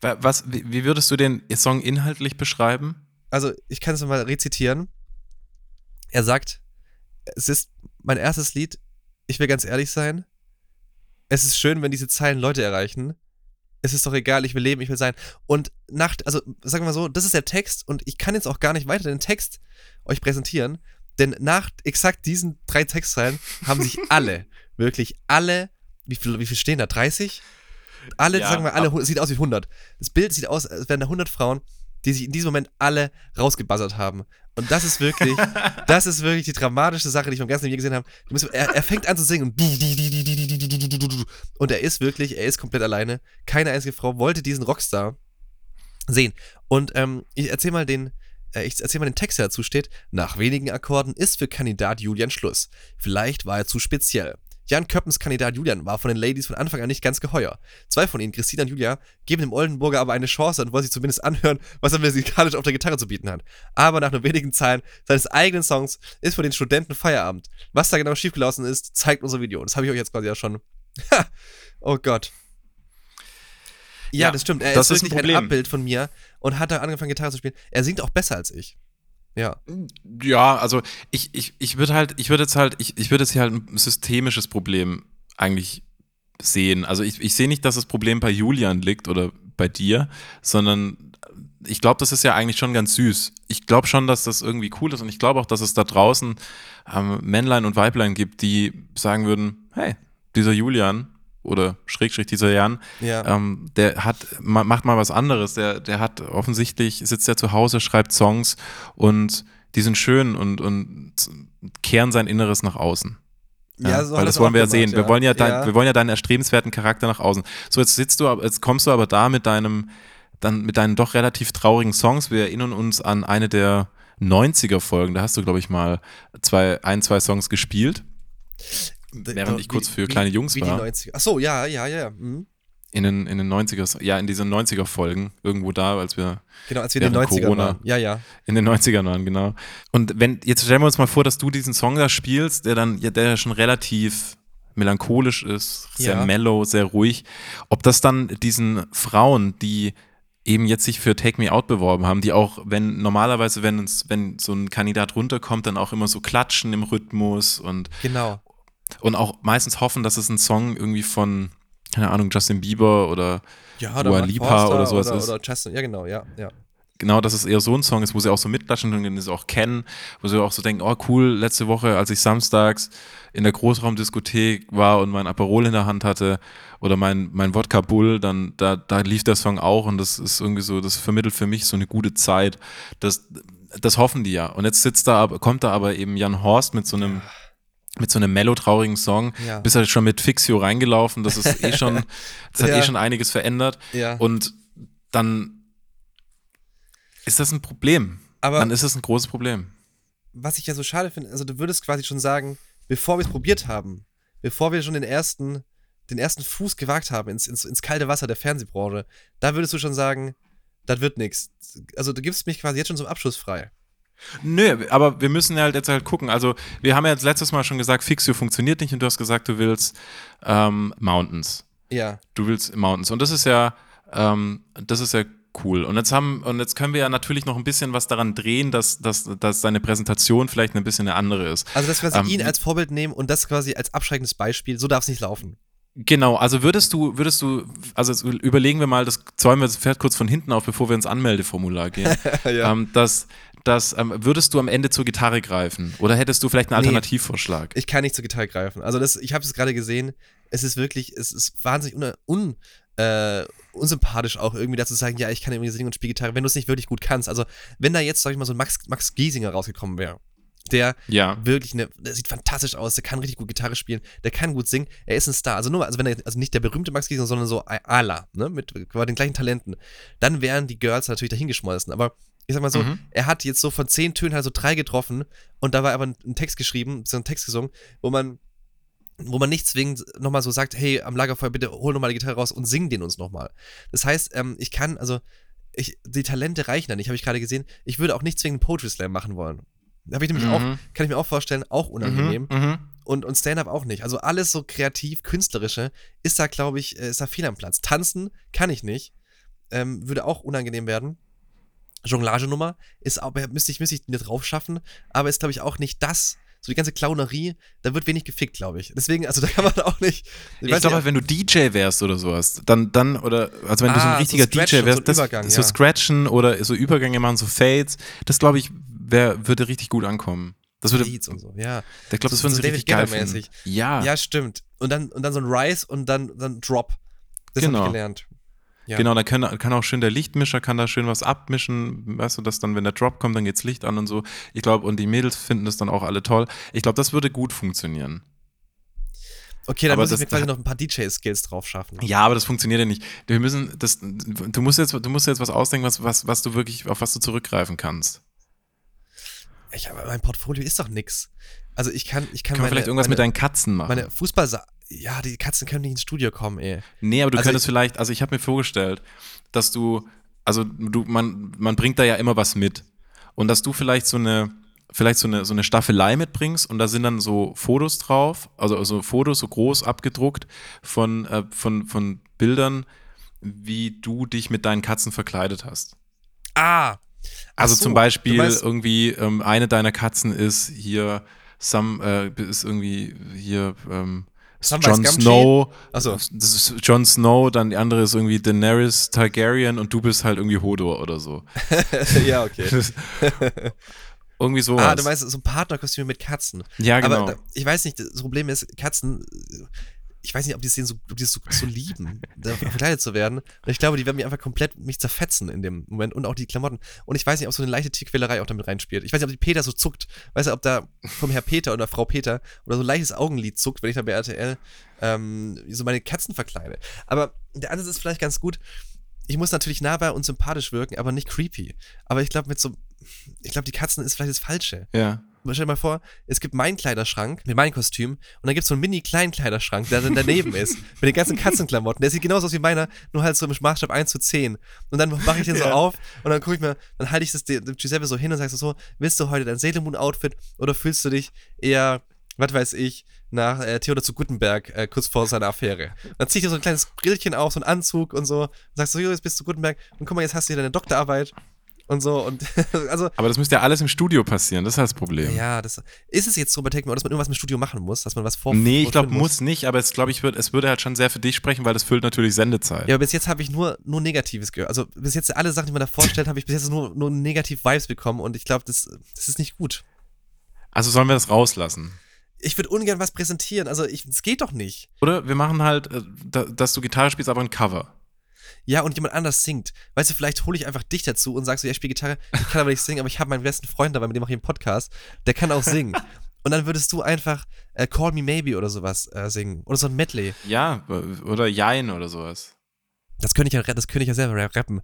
Was, wie, wie würdest du den Song inhaltlich beschreiben? Also, ich kann es mal rezitieren. Er sagt, es ist mein erstes Lied. Ich will ganz ehrlich sein. Es ist schön, wenn diese Zeilen Leute erreichen. Es ist doch egal, ich will leben, ich will sein. Und nach, also sagen wir mal so, das ist der Text und ich kann jetzt auch gar nicht weiter den Text euch präsentieren, denn nach exakt diesen drei Textzeilen haben sich alle, wirklich alle, wie viel, wie viel stehen da? 30? Alle, Ja, sagen wir alle, sieht aus wie 100. Das Bild sieht aus, als wären da 100 Frauen, die sich in diesem Moment alle rausgebuzzert haben. Und das ist wirklich, das ist wirklich die dramatische Sache, die ich vom ganzen Leben gesehen habe. Musst- Er, er fängt an zu singen und, und er ist wirklich, er ist komplett alleine. Keine einzige Frau wollte diesen Rockstar sehen. Und ähm, ich erzähl mal den, äh, ich erzähl mal den Text, der dazu steht. Nach wenigen Akkorden ist für Kandidat Julian Schluss. Vielleicht war er zu speziell. Jan Köppens Kandidat Julian war von den Ladies von Anfang an nicht ganz geheuer. Zwei von ihnen, Christina und Julia, geben dem Oldenburger aber eine Chance und wollen sich zumindest anhören, was er musikalisch auf der Gitarre zu bieten hat. Aber nach nur wenigen Zeilen seines eigenen Songs ist für den Studenten Feierabend. Was da genau schiefgelaufen ist, zeigt unser Video. Das habe ich euch jetzt quasi ja schon. Ha! oh Gott. Ja, Ja, das stimmt. Er das ist ist ein wirklich ein, Problem. Abbild von mir und hat da angefangen, Gitarre zu spielen. Er singt auch besser als ich. Ja. Ja, also ich, ich, ich würde halt, ich würde jetzt halt, ich, ich würde jetzt hier halt ein systemisches Problem eigentlich sehen. Also ich, ich sehe nicht, dass das Problem bei Julian liegt oder bei dir, sondern ich glaube, das ist ja eigentlich schon ganz süß. Ich glaube schon, dass das irgendwie cool ist und ich glaube auch, dass es da draußen ähm, Männlein und Weiblein gibt, die sagen würden, hey, dieser Julian oder Schrägstrich dieser Jan, Ja. ähm, der hat, ma- macht mal was anderes. Der, der hat offensichtlich, sitzt er zu Hause, schreibt Songs und die sind schön und, und kehren sein Inneres nach außen. Ja, so weil das wollen wir ja sehen. Wir wollen ja, dein, Ja. wir wollen ja deinen erstrebenswerten Charakter nach außen. So, jetzt sitzt du, jetzt kommst du aber da mit deinem, dann mit deinen doch relativ traurigen Songs. Wir erinnern uns an eine der 90er Folgen. Da hast du, glaube ich, mal zwei, ein, zwei Songs gespielt. Während ich kurz für kleine Jungs wie war. Die 90er. Ach so, ja, ja, ja. Mhm. In den, in den 90er, ja, in diesen 90er Folgen, irgendwo da, als wir Genau, als wir in den Während 90ern Corona. waren. Ja, ja. In den 90ern waren, genau. Und wenn, jetzt stellen wir uns mal vor, dass du diesen Song da spielst, der dann, ja, der ja schon relativ melancholisch ist, sehr Ja. mellow, sehr ruhig. Ob das dann diesen Frauen, die eben jetzt sich für Take Me Out beworben haben, die auch, wenn normalerweise, wenn uns, wenn so ein Kandidat runterkommt, dann auch immer so klatschen im Rhythmus und, Genau. Und auch meistens hoffen, dass es ein Song irgendwie von, keine Ahnung, Justin Bieber oder Ja, Dua Lipa oder sowas oder, ist. Oder Justin, ja, genau, ja, ja. genau, dass es eher so ein Song ist, wo sie auch so mitklatschen und den sie auch kennen, wo sie auch so denken, oh cool, letzte Woche, als ich samstags in der Großraumdiskothek war und mein Aperol in der Hand hatte oder mein, mein Wodka Bull, dann da, da lief der Song auch und das ist irgendwie so, das vermittelt für mich so eine gute Zeit. Das, das hoffen die ja. Und jetzt sitzt da, aber- kommt da aber eben Jan Horst mit so einem mit so einem mellow-traurigen Song, Ja. bist halt schon mit Fixio reingelaufen, das ist eh schon, das hat Ja. eh schon einiges verändert. Ja. Und dann ist das ein Problem. Aber dann ist es ein großes Problem. was ich ja so schade finde, also du würdest quasi schon sagen, bevor wir es probiert haben, bevor wir schon den ersten, den ersten Fuß gewagt haben ins, ins, ins kalte Wasser der Fernsehbranche, da würdest du schon sagen, das wird nichts. Also du gibst mich quasi jetzt schon zum Abschluss frei. Nö, aber wir müssen ja halt jetzt halt gucken. Also, wir haben ja jetzt letztes Mal schon gesagt, Fixio funktioniert nicht und du hast gesagt, du willst ähm, Mountains. Ja. Du willst Mountains. Und das ist ja, ähm, das ist ja cool. Und jetzt haben, und jetzt können wir ja natürlich noch ein bisschen was daran drehen, dass, dass, dass deine Präsentation vielleicht ein bisschen eine andere ist. Also dass wir Ähm, ihn als Vorbild nehmen und das quasi als abschreckendes Beispiel, so darf es nicht laufen. Genau, also würdest du, würdest du, also überlegen wir mal, das zäumen wir das Pferd kurz von hinten auf, bevor wir ins Anmeldeformular gehen. Ja. ähm, dass, dass, ähm, würdest du am Ende zur Gitarre greifen? Oder hättest du vielleicht einen Nee. Alternativvorschlag? Ich kann nicht zur Gitarre greifen. Also das, ich habe es gerade gesehen. Es ist wirklich, es ist wahnsinnig un, un, äh, unsympathisch auch irgendwie dazu sagen, ja, ich kann irgendwie singen und spiele Gitarre, wenn du es nicht wirklich gut kannst. Also wenn da jetzt, sag ich mal, so ein Max, Max Giesinger rausgekommen wäre, der ja. wirklich eine, der sieht fantastisch aus, der kann richtig gut Gitarre spielen, der kann gut singen, er ist ein Star. Also nur, also wenn er, also nicht der berühmte Max Giesinger, sondern so Ala, ne, mit den gleichen Talenten, dann wären die Girls natürlich dahingeschmissen. Aber ich sag mal so, Mhm. er hat jetzt so von zehn Tönen halt so drei getroffen und da war aber ein, ein Text geschrieben, so ein Text gesungen, wo man wo man nicht zwingend nochmal so sagt, hey, am Lagerfeuer, bitte hol nochmal die Gitarre raus und sing den uns nochmal. Das heißt, ähm, ich kann, also, ich, die Talente reichen da nicht, habe ich gerade gesehen. Ich würde auch nicht zwingend Poetry Slam machen wollen. Habe ich nämlich Mhm. auch, kann ich mir auch vorstellen, auch unangenehm. Mhm, mhm. Und, und Stand-up auch nicht. Also alles so kreativ, künstlerische, ist da, glaube ich, äh, ist da viel am Platz. Tanzen kann ich nicht. Ähm, würde auch unangenehm werden. Jonglagenummer ist auch, müsste ich, müsste ich mir drauf schaffen, aber ist, glaube ich, auch nicht das, so die ganze Clownerie, da wird wenig gefickt, glaube ich. Deswegen, also da kann man auch nicht. Ich, weiß glaube, nicht, wenn du DJ wärst oder sowas, dann, dann, oder, also wenn du so Ah, ein so richtiger Scratchen, DJ wärst, so das, Übergang, so ja. Scratchen oder so Übergänge machen, so Fades, das glaube ich, wär, würde richtig gut ankommen. Das würde, Beats und so, ja. ich glaube, das so- würden so sie richtig geil finden. Ja, Ja, stimmt. Und dann, und dann so ein Rise und dann, dann Drop. Das habe Genau. ich gelernt. Ja. genau, dann kann, kann auch schön der Lichtmischer, kann da schön was abmischen, weißt du, dass dann, wenn der Drop kommt, dann geht's Licht an und so. Ich glaube, und die Mädels finden das dann auch alle toll. Ich glaube, das würde gut funktionieren. Okay, dann Aber muss ich das- mir quasi noch ein paar DJ-Skills drauf schaffen. Ja, aber das funktioniert ja nicht. Wir müssen das, du musst jetzt, du musst jetzt was ausdenken, was, was, was du wirklich, auf was du zurückgreifen kannst. Ich, aber mein Portfolio ist doch nix. Also ich kann, ich kann, Kann meine, vielleicht irgendwas meine, mit deinen Katzen machen? meine Fußball ja, die Katzen können nicht ins Studio kommen, ey. nee, aber du Also könntest ich- vielleicht, also ich habe mir vorgestellt, dass du, also du, man, man bringt da ja immer was mit. Und dass du vielleicht so eine, vielleicht so eine, so eine Staffelei mitbringst und da sind dann so Fotos drauf, also, also Fotos so groß abgedruckt von, äh, von, von Bildern, wie du dich mit deinen Katzen verkleidet hast. Ah! Also so, zum Beispiel meinst- irgendwie ähm, eine deiner Katzen ist hier some äh, ist irgendwie hier ähm, Jon? Snow. So. Ist Jon Snow, dann die andere ist irgendwie Daenerys Targaryen und du bist halt irgendwie Hodor oder so. ja, okay. irgendwie sowas. Ah, du meinst so ein Partnerkostüm mit Katzen. ja, genau. Aber ich weiß nicht, das Problem ist, Katzen, ich weiß nicht, ob die es so, ob die es so, so lieben, verkleidet zu werden. Und ich glaube, die werden mich einfach komplett mich zerfetzen in dem Moment und auch die Klamotten. Und ich weiß nicht, ob so eine leichte Tierquälerei auch damit reinspielt. Ich weiß nicht, ob die Peter so zuckt. Weißt du, ob da vom Herr Peter oder Frau Peter oder so ein leichtes Augenlid zuckt, wenn ich da bei RTL ähm, so meine Katzen verkleide. Aber der Ansatz ist vielleicht ganz gut. Ich muss natürlich nahbar und sympathisch wirken, aber nicht creepy. Aber ich glaube, mit so, ich glaube, die Katzen ist vielleicht das Falsche ja. Stell dir mal vor, es gibt meinen Kleiderschrank mit meinem Kostüm und dann gibt es so einen mini-kleinen Kleiderschrank, der dann daneben ist, mit den ganzen Katzenklamotten. Der sieht genauso aus wie meiner, nur halt so im Maßstab 1 zu 10. Und dann mache ich den so Ja. auf und dann gucke ich mir, dann halte ich das dem Giuseppe so hin und sagst so, willst du heute dein Sailor Moon Outfit oder fühlst du dich eher, was weiß ich, nach äh, Theodor zu Gutenberg äh, kurz vor seiner Affäre. Dann zieh ich dir so ein kleines Brillchen auf, so einen Anzug und so, und sagst so, jo, jetzt bist du Gutenberg und guck mal, jetzt hast du hier deine Doktorarbeit und so und also Aber das müsste ja alles im Studio passieren, das ist halt das Problem. ja, das ist es jetzt so bei Techno, dass man irgendwas im Studio machen muss, dass man was vor Nee, ich glaube, muss nicht, aber es glaube ich, wird, es würde halt schon sehr für dich sprechen, weil das füllt natürlich Sendezeit. Ja, aber bis jetzt habe ich nur, nur Negatives gehört. Also bis jetzt alle Sachen, die man da vorstellt, habe ich bis jetzt nur, nur negativ Vibes bekommen und ich glaube, das, das ist nicht gut. Also sollen wir das rauslassen? Ich würde ungern was präsentieren, also es geht doch nicht. Oder wir machen halt, äh, da, dass du Gitarre spielst, aber ein Cover. Ja, und jemand anders singt. Weißt du, vielleicht hole ich einfach dich dazu und sagst so, ja, ich spiele Gitarre, ich kann aber nicht singen, aber ich habe meinen besten Freund dabei, mit dem mache ich einen Podcast, der kann auch singen. Und dann würdest du einfach äh, Call Me Maybe oder sowas äh, singen. Oder so ein Medley. Ja, oder Jein oder sowas. Das könnte ich ja, das könnte ich ja selber rappen.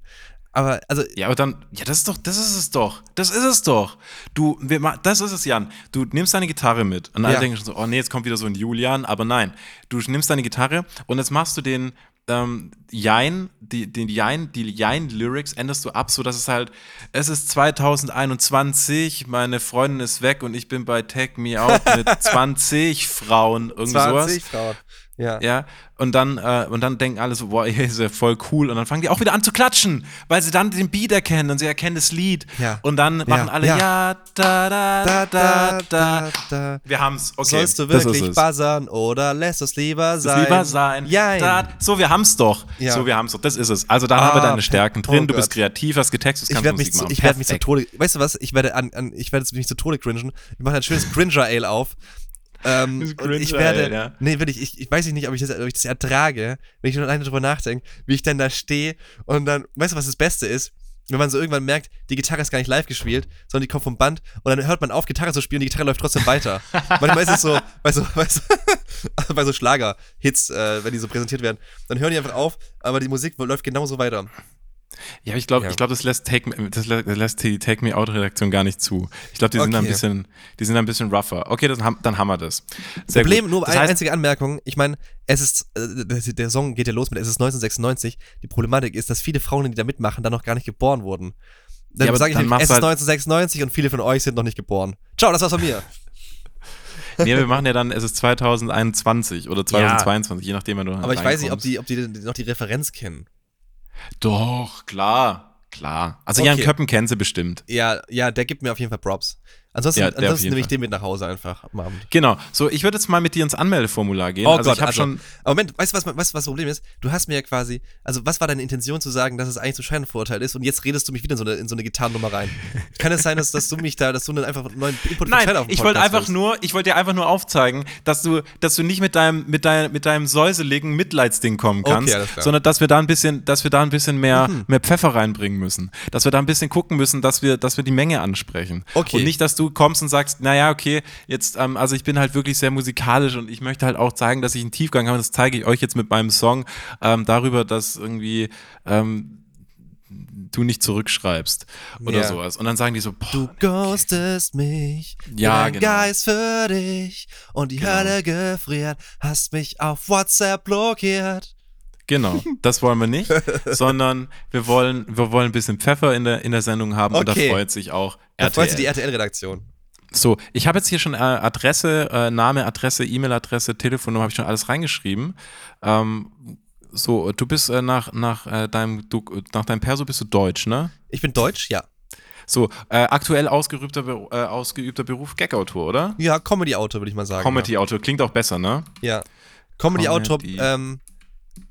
Aber, also, Ja, aber dann, ja, das ist doch, das ist es doch. Das ist es doch. Du, wir, das ist es, Jan. Du nimmst deine Gitarre mit. Und alle Ja. denken schon so, oh nee, jetzt kommt wieder so ein Julian. Aber nein, du nimmst deine Gitarre und jetzt machst du den ähm, Jein, die, den Jein, die Jein-Lyrics änderst du ab, so dass es halt, es ist 2021, meine Freundin ist weg und ich bin bei Take Me Out mit 20 Frauen, sowas. 20 Frauen. Ja. Ja, und dann, äh, und dann denken alle so, boah, ey, ist ja voll cool. Und dann fangen die auch wieder an zu klatschen, weil sie dann den Beat erkennen und sie erkennen das Lied. Ja. Und dann machen alle, ja. ja, da, da, Da, da, da. da. Wir haben's, okay. Sollst du wirklich buzzern oder lässt es lieber sein? lieber sein. Ja. Da, so, wir haben's doch. Ja. So, wir haben's doch. Das ist es. Also, da haben wir Ah, deine Stärken drin. oh du bist kreativ, hast getextet, Ich kannst werde mich, Musik zu, machen. ich werd mich zu. Tode. Weißt du was? Ich werde an, an ich werde mich zu Tode cringen. Wir machen ein schönes Gringer Ale auf. Ähm, und ich werde, ja. nee, wirklich, ich, ich weiß nicht, ob ich, das, ob ich das ertrage, wenn ich nur alleine drüber nachdenke, wie ich dann da stehe und dann, weißt du, was das Beste ist? Wenn man so irgendwann merkt, die Gitarre ist gar nicht live gespielt, sondern die kommt vom Band und dann hört man auf, Gitarre zu spielen und die Gitarre läuft trotzdem weiter. Manchmal ist es so, bei so, bei so, bei so Schlager-Hits, äh, wenn die so präsentiert werden, dann hören die einfach auf, aber die Musik läuft genauso weiter. Ja, aber ich glaube, Ja. ich glaube, das lässt Take das lä- lässt die Take Me Out Redaktion gar nicht zu. Ich glaube, die sind da ein Okay. bisschen, die sind da ein bisschen rougher. Okay, das, dann haben wir das. Sehr Problem, gut. nur das eine heißt, einzige Anmerkung. Ich meine, es ist, äh, der, Song geht ja los mit Es ist 1996. Die Problematik ist, dass viele Frauen, die da mitmachen, dann noch gar nicht geboren wurden. Dann Ja, aber sage ich dann nämlich, es ist du halt- 1996 und viele von euch sind noch nicht geboren. Ciao, das war's von mir. nee, wir machen ja dann, es ist 2021 oder 2022, je nachdem, wenn du Aber ich weiß nicht, ob die, ob die noch die Referenz kennen. Doch, klar, klar. Also Jan Okay. Köppen kennt sie bestimmt. Ja, ja, der gibt mir auf jeden Fall Props. Ansonsten, Ja, ansonsten nehme ich den mit nach Hause einfach am Abend. Genau. So, ich würde jetzt mal mit dir ins Anmeldeformular gehen. Oh also Gott, ich habe also, schon. Moment, weißt du, was, weißt, was das Problem ist? Du hast mir ja quasi, also was war deine Intention zu sagen, dass es eigentlich so Scheinvorurteil ist und jetzt redest du mich wieder in so eine, in so eine Gitarrennummer rein. Kann es sein, dass, dass du mich da, dass du dann einfach einen neuen Input Nein, auf ich wollte einfach nur, ich wollte dir einfach nur aufzeigen, dass du, dass du nicht mit deinem, mit deinem, mit deinem säuseligen Mitleidsding kommen Okay, kannst, klar. sondern dass wir da ein bisschen, dass wir da ein bisschen mehr, mehr Pfeffer reinbringen müssen, dass wir da ein bisschen gucken müssen, dass wir, dass wir die Menge ansprechen Okay. und nicht, dass du kommst und sagst, naja, okay, jetzt, ähm, also ich bin halt wirklich sehr musikalisch und ich möchte halt auch zeigen, dass ich einen Tiefgang habe. Das zeige ich euch jetzt mit meinem Song ähm, darüber, dass irgendwie ähm, du nicht zurückschreibst oder Ja. sowas. Und dann sagen die so, boah, Du ghostest mich, Ja, bin ein genau. Geist für dich und die Genau. Hölle gefriert, hast mich auf WhatsApp blockiert. Genau, das wollen wir nicht, sondern wir wollen, wir wollen ein bisschen Pfeffer in der, in der Sendung haben und da Okay. freut sich auch Da freut sich die RTL. RTL-Redaktion. So, ich habe jetzt hier schon äh, Adresse, äh, Name, Adresse, E-Mail-Adresse, Telefonnummer, habe ich schon alles reingeschrieben. Ähm, so, du bist äh, nach, nach, äh, deinem, du, nach deinem Perso bist du deutsch, ne? Ich bin deutsch, ja. So, äh, aktuell ausgeübter, äh, ausgeübter Beruf Gag-Autor, oder? Ja, Comedy-Autor, würde ich mal sagen. Comedy-Autor, klingt auch besser, ne? Ja. Comedy-Autor, Comedy. ähm,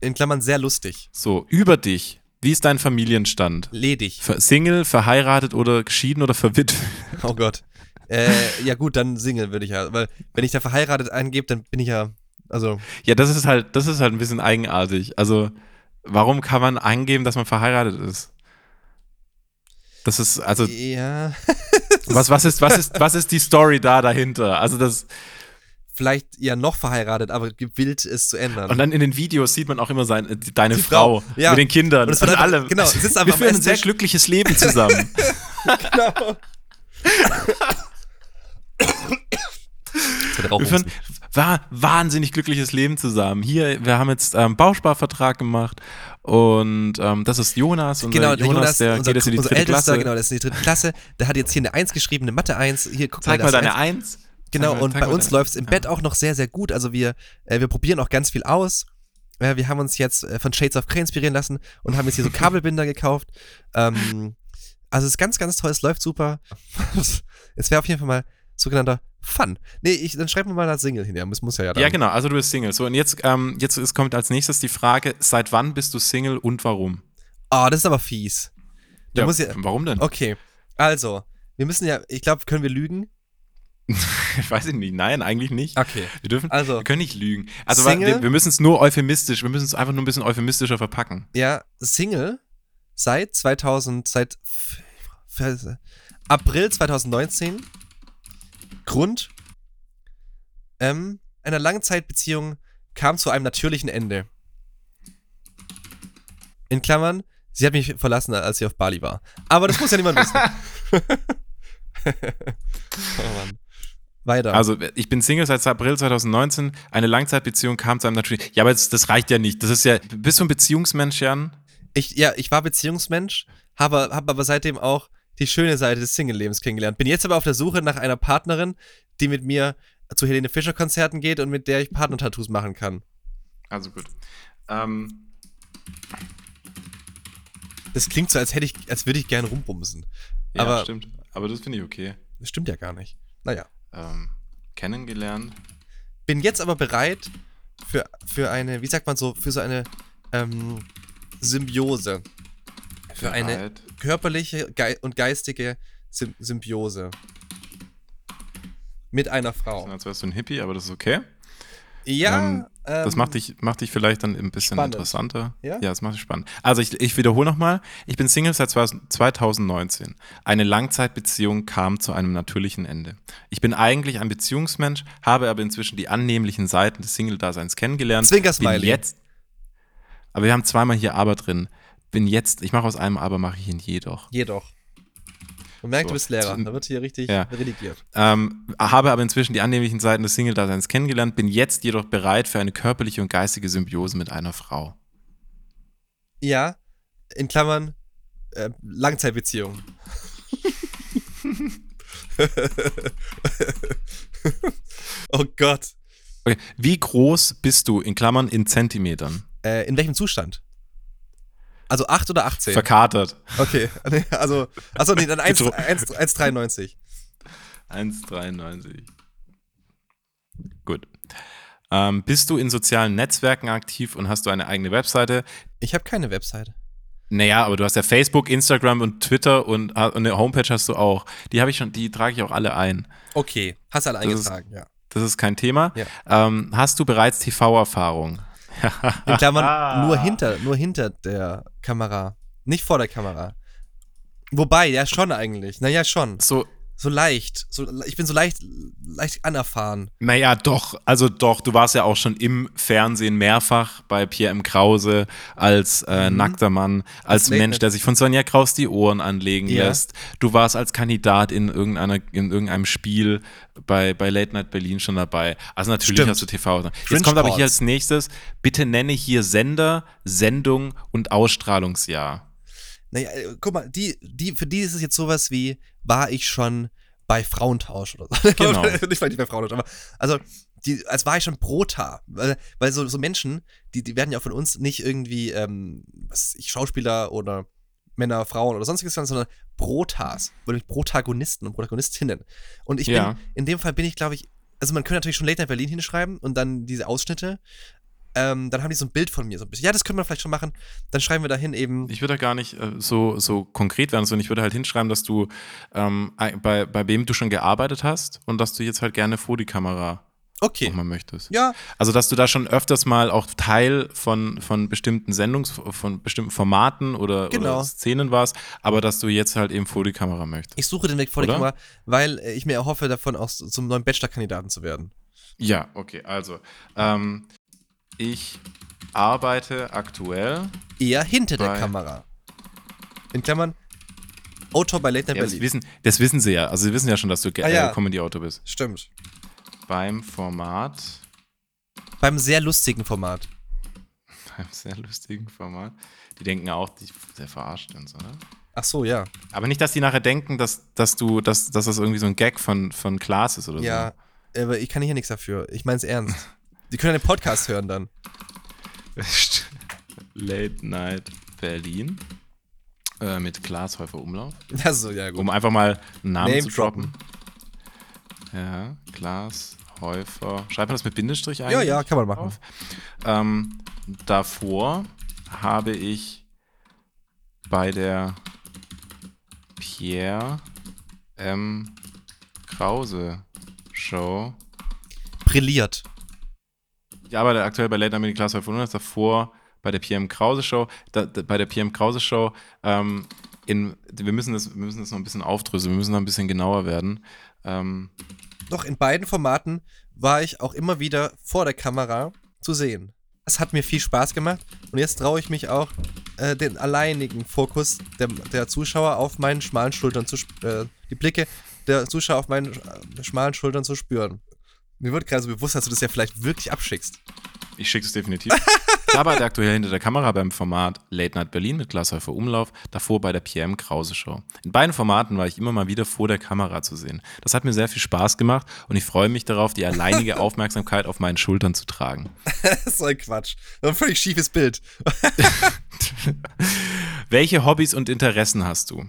in Klammern sehr lustig. So, über dich. Wie ist dein Familienstand? Ledig. Ver Single, verheiratet oder geschieden oder verwitwet? Oh Gott. Äh, ja gut, dann Single würde ich ja. Weil wenn ich da verheiratet eingebe, dann bin ich ja, also, Ja, das ist halt, das ist halt ein bisschen eigenartig. Also, warum kann man angeben, dass man verheiratet ist? Das ist, also, ja, was, was ist, was ist, was ist die Story da dahinter? Also das, vielleicht ja noch verheiratet, aber gewillt es zu ändern. und dann in den Videos sieht man auch immer sein, die- deine Die Frau, Frau, ja. mit den Kindern Und und, einfach- allem. genau, sitzt einfach Wir führen ein sehr glückliches Leben zusammen. genau. Wir führen war wahnsinnig glückliches Leben zusammen. Hier, wir haben jetzt ähm, Bausparvertrag gemacht und ähm, das ist Jonas, unser Genau, der Jonas, der unser, geht jetzt in die dritte Klasse. genau, das ist in die dritte Klasse. Der hat jetzt hier eine 1 geschrieben, eine Mathe 1. Hier, guck Zeig mal, mal deine Eins. Eins. Genau, und bei uns läuft es im Bett auch noch sehr, sehr gut. Also wir, äh, wir probieren auch ganz viel aus. Ja, wir haben uns jetzt äh, von Shades of Grey inspirieren lassen und haben jetzt hier so Kabelbinder gekauft. Ähm, also es ist ganz, ganz toll, es läuft super. es wäre auf jeden Fall mal sogenannter Fun. Nee, ich, dann schreiben wir mal das Single hin. Ja, muss, muss ja, ja dann. Ja, genau, also du bist Single. So, und jetzt, ähm, jetzt ist, kommt als nächstes die Frage, seit wann bist du Single und warum? Oh, das ist aber fies. Da muss ja, warum denn? okay, also, wir müssen ja, ich glaube, können wir lügen? Weiß ich nicht. Nein, eigentlich nicht. Okay. Wir dürfen, Also, wir können nicht lügen. Also Single? wir, wir müssen es nur euphemistisch, wir müssen es einfach nur ein bisschen euphemistischer verpacken. ja, Single seit 2000, seit April 2019. Grund ähm, einer Langzeitbeziehung kam zu einem natürlichen Ende. In Klammern, sie hat mich verlassen, als sie auf Bali war. Aber das muss ja niemand wissen. oh Mann. Weiter. Also ich bin Single seit April 2019, eine Langzeitbeziehung kam zu einem natürlich. Ja, aber das, das reicht ja nicht. Das ist ja, bist du ein Beziehungsmensch, Jan? Ich, ja, ich war Beziehungsmensch, habe hab aber seitdem auch die schöne Seite des Single-Lebens kennengelernt. Bin jetzt aber auf der Suche nach einer Partnerin, die mit mir zu Helene Fischer-Konzerten geht und mit der ich Partner-Tattoos machen kann. Also gut. Ähm, Das klingt so, als hätte ich, als würde ich gern rumbumsen. ja, Aber- stimmt. Aber das finde ich okay. Das stimmt ja gar nicht. Naja. Ähm, kennengelernt. Bin jetzt aber bereit für, für eine, wie sagt man so, für so eine ähm, Symbiose. Für eine bereit. körperliche Gei und geistige Sym Symbiose. Mit einer Frau. Als wärst du ein Hippie, aber das ist okay. Ja, Ähm, Das ähm, macht dich, macht dich vielleicht dann ein bisschen spannend. interessanter. Ja? Ja, das macht dich spannend. Also ich, ich wiederhole nochmal. Ich bin Single seit 2019. Eine Langzeitbeziehung kam zu einem natürlichen Ende. Ich bin eigentlich ein Beziehungsmensch, habe aber inzwischen die annehmlichen Seiten des Single-Daseins kennengelernt. Zwinker-Smiley. Jetzt. Aber wir haben zweimal hier aber drin. Bin jetzt, ich mache aus einem aber, mache ich ihn jedoch. Jedoch. Man merkt, So. du bist Lehrer. Da wird hier richtig Ja. redigiert. Ähm, habe aber inzwischen die annehmlichen Seiten des Single-Daseins kennengelernt, bin jetzt jedoch bereit für eine körperliche und geistige Symbiose mit einer Frau. Ja, in Klammern, äh, Langzeitbeziehung. oh Gott. Okay. Wie groß bist du in Klammern in Zentimetern? Äh, in welchem Zustand? Also 8 oder 18? Verkatert. okay, also, achso, nee, dann 1 Getro- 1 1,93. 1,93. Gut. Ähm, bist du in sozialen Netzwerken aktiv und hast du eine eigene Webseite? Ich habe keine Webseite. Naja, aber du hast ja Facebook, Instagram und Twitter und, und eine Homepage hast du auch. Die habe ich schon, die trage ich auch alle ein. Okay, hast alle Das ist- eingetragen, ja. Das ist kein Thema. Ja. Ähm, hast du bereits TV-Erfahrung? In Klammern nur hinter, nur hinter der Kamera. Nicht vor der Kamera. Wobei, ja schon eigentlich. Naja, schon. So, So leicht. So, ich bin so leicht, leicht anerfahren. naja, doch, also doch, du warst ja auch schon im Fernsehen mehrfach bei Pierre M. Krause als äh, Mhm. nackter Mann, als Mensch, der sich von Sonja Kraus die Ohren anlegen Ja. lässt. Du warst als Kandidat in, irgendeiner, in irgendeinem Spiel bei, bei Late Night Berlin schon dabei. Also natürlich Stimmt. hast du TV. Jetzt Fringe kommt aber hier als nächstes, bitte nenne hier Sender, Sendung und Ausstrahlungsjahr. Naja, äh, guck mal, die, die, für die ist es jetzt sowas wie, war ich schon bei Frauentausch oder so. Genau. nicht weil ich bei Frauentausch, aber also, die, als war ich schon Prota. Weil, weil so, so Menschen, die, die werden ja auch von uns nicht irgendwie, ähm, was ich, Schauspieler oder Männer, Frauen oder sonstiges, sondern Protas, nämlich Protagonisten und Protagonistinnen. Und ich Ja. bin, in dem Fall bin ich, glaube ich, also man könnte natürlich schon Late Night Berlin hinschreiben und dann diese Ausschnitte. Ähm, dann haben die so ein Bild von mir so ein bisschen. Ja, das können wir vielleicht schon machen. Dann schreiben wir dahin eben. Ich würde da gar nicht äh, so, so konkret werden, sondern ich würde halt hinschreiben, dass du ähm, bei, bei wem du schon gearbeitet hast und dass du jetzt halt gerne vor die Kamera Okay. nochmal möchtest. Ja, Also, dass du da schon öfters mal auch Teil von, von bestimmten Sendungs-, von bestimmten Formaten oder, Genau. oder Szenen warst, aber dass du jetzt halt eben vor die Kamera möchtest. Ich suche den Weg vor der Oder? Kamera, weil äh, ich mir erhoffe, davon auch zum neuen Bachelor-Kandidaten zu werden. Ja, okay, also. Ähm, ich arbeite aktuell. Eher hinter der Kamera. In Klammern, Autor bei Late Night Ja, das, Berlin. wissen, das wissen sie ja. Also, sie wissen ja schon, dass du Ah, ja. Comedy-Autor bist. Stimmt. Beim Format. Beim sehr lustigen Format. Beim sehr lustigen Format. Die denken auch, die der verarscht uns, oder? Ach so, ja. Aber nicht, dass die nachher denken, dass, dass du, dass, dass das irgendwie so ein Gag von, von Klaas ist oder Ja, aber ich kann hier nichts dafür. Ich mein's ernst. Die können den Podcast hören dann. so. Late Night Berlin. Äh, mit Klaas Häufer Umlauf. Also, ja, gut. Um einfach mal einen Namen Name zu droppen. Ja, Klaas Häufer. Schreibt man das mit Bindestrich eigentlich? Ja, ja, kann man machen. Ähm, davor habe ich bei der Pierre M. Krause Show. Brilliert. Ich arbeite aktuell bei Late Night Klaas 500, davor bei der PM Krause Show. Da, da, bei der PM Krause Show, ähm, in, wir, müssen das, wir müssen das noch ein bisschen aufdröseln, wir müssen noch ein bisschen genauer werden. Ähm, Doch in beiden Formaten war ich auch immer wieder vor der Kamera zu sehen. Das hat mir viel Spaß gemacht und jetzt traue ich mich auch, äh, den alleinigen Fokus der, der Zuschauer auf meinen schmalen Schultern zu äh, die Blicke der Zuschauer auf meinen äh, schmalen Schultern zu spüren. Mir wird gerade so bewusst, dass du das ja vielleicht wirklich abschickst. ich schicke es definitiv. Ich arbeite aktuell hinter der Kamera beim Format Late Night Berlin mit Klaas Häufer Umlauf, davor bei der PM Krause Show. In beiden Formaten war ich immer mal wieder vor der Kamera zu sehen. Das hat mir sehr viel Spaß gemacht und ich freue mich darauf, die alleinige Aufmerksamkeit auf meinen Schultern zu tragen. Das ist so ein Quatsch. Ein völlig schiefes Bild. Welche Hobbys und Interessen hast du?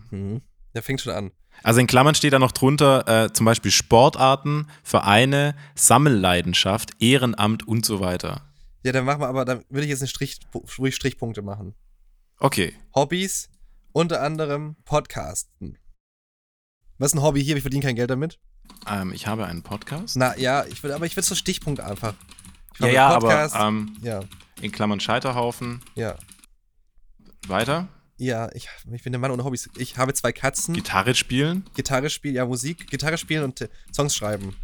Der fängt schon an. Also in Klammern steht da noch drunter äh, zum Beispiel Sportarten, Vereine, Sammelleidenschaft, Ehrenamt und so weiter. Ja, dann machen wir aber, dann würde ich jetzt einen Strich, ruhig Strichpunkte machen. Okay. Hobbys, unter anderem Podcasten. Was ist ein Hobby hier? Ich verdiene kein Geld damit. Ähm, ich habe einen Podcast. Na ja, ich würde, aber ich würde so Stichpunkt einfach. Ich ja, ja, Podcast. aber ähm, ja, in Klammern Scheiterhaufen. ja, Weiter. ja. Ich, ich bin der Mann ohne Hobbys. Ich habe zwei Katzen. Gitarre spielen. Gitarre spielen, ja Musik, Gitarre spielen und äh, Songs schreiben.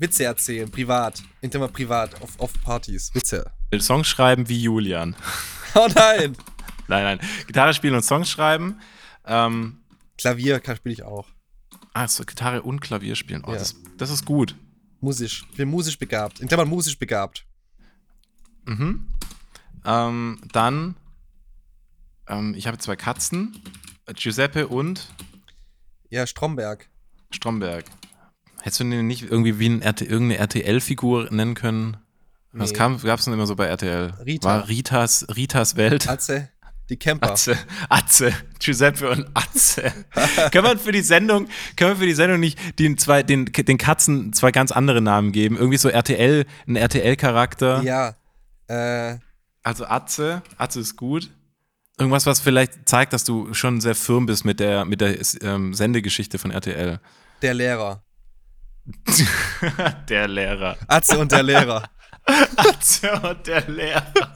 Witze erzählen, privat. Immer privat, auf, auf Partys. Witze. Songs schreiben wie Julian. Oh nein! Nein, nein. Gitarre spielen und Songs schreiben. Ähm, Klavier kann spiele ich auch. ah, so Gitarre und Klavier spielen. Oh, Ja. das, das ist gut. Musisch. Ich bin musisch begabt. In Klammern musisch begabt. Mhm. Ähm, dann, ähm, ich habe zwei Katzen. Giuseppe und Ja, Stromberg. Stromberg. Hättest du den nicht irgendwie wie ein RT, irgendeine RTL-Figur nennen können? Was Nee. gab es denn immer so bei RTL? Rita. War Ritas, Ritas Welt? Atze. Die Camper. Atze, Atze, Giuseppe und Atze. können wir für die Sendung, können wir für die Sendung nicht den zwei, den, den Katzen zwei ganz andere Namen geben? Irgendwie so RTL, ein RTL-Charakter. Ja. Äh, Also Atze, Atze ist gut. Irgendwas, was vielleicht zeigt, dass du schon sehr firm bist mit der, mit der ähm, Sendegeschichte von RTL. der Lehrer. der Lehrer. Atze und der Lehrer. Atze und der Lehrer.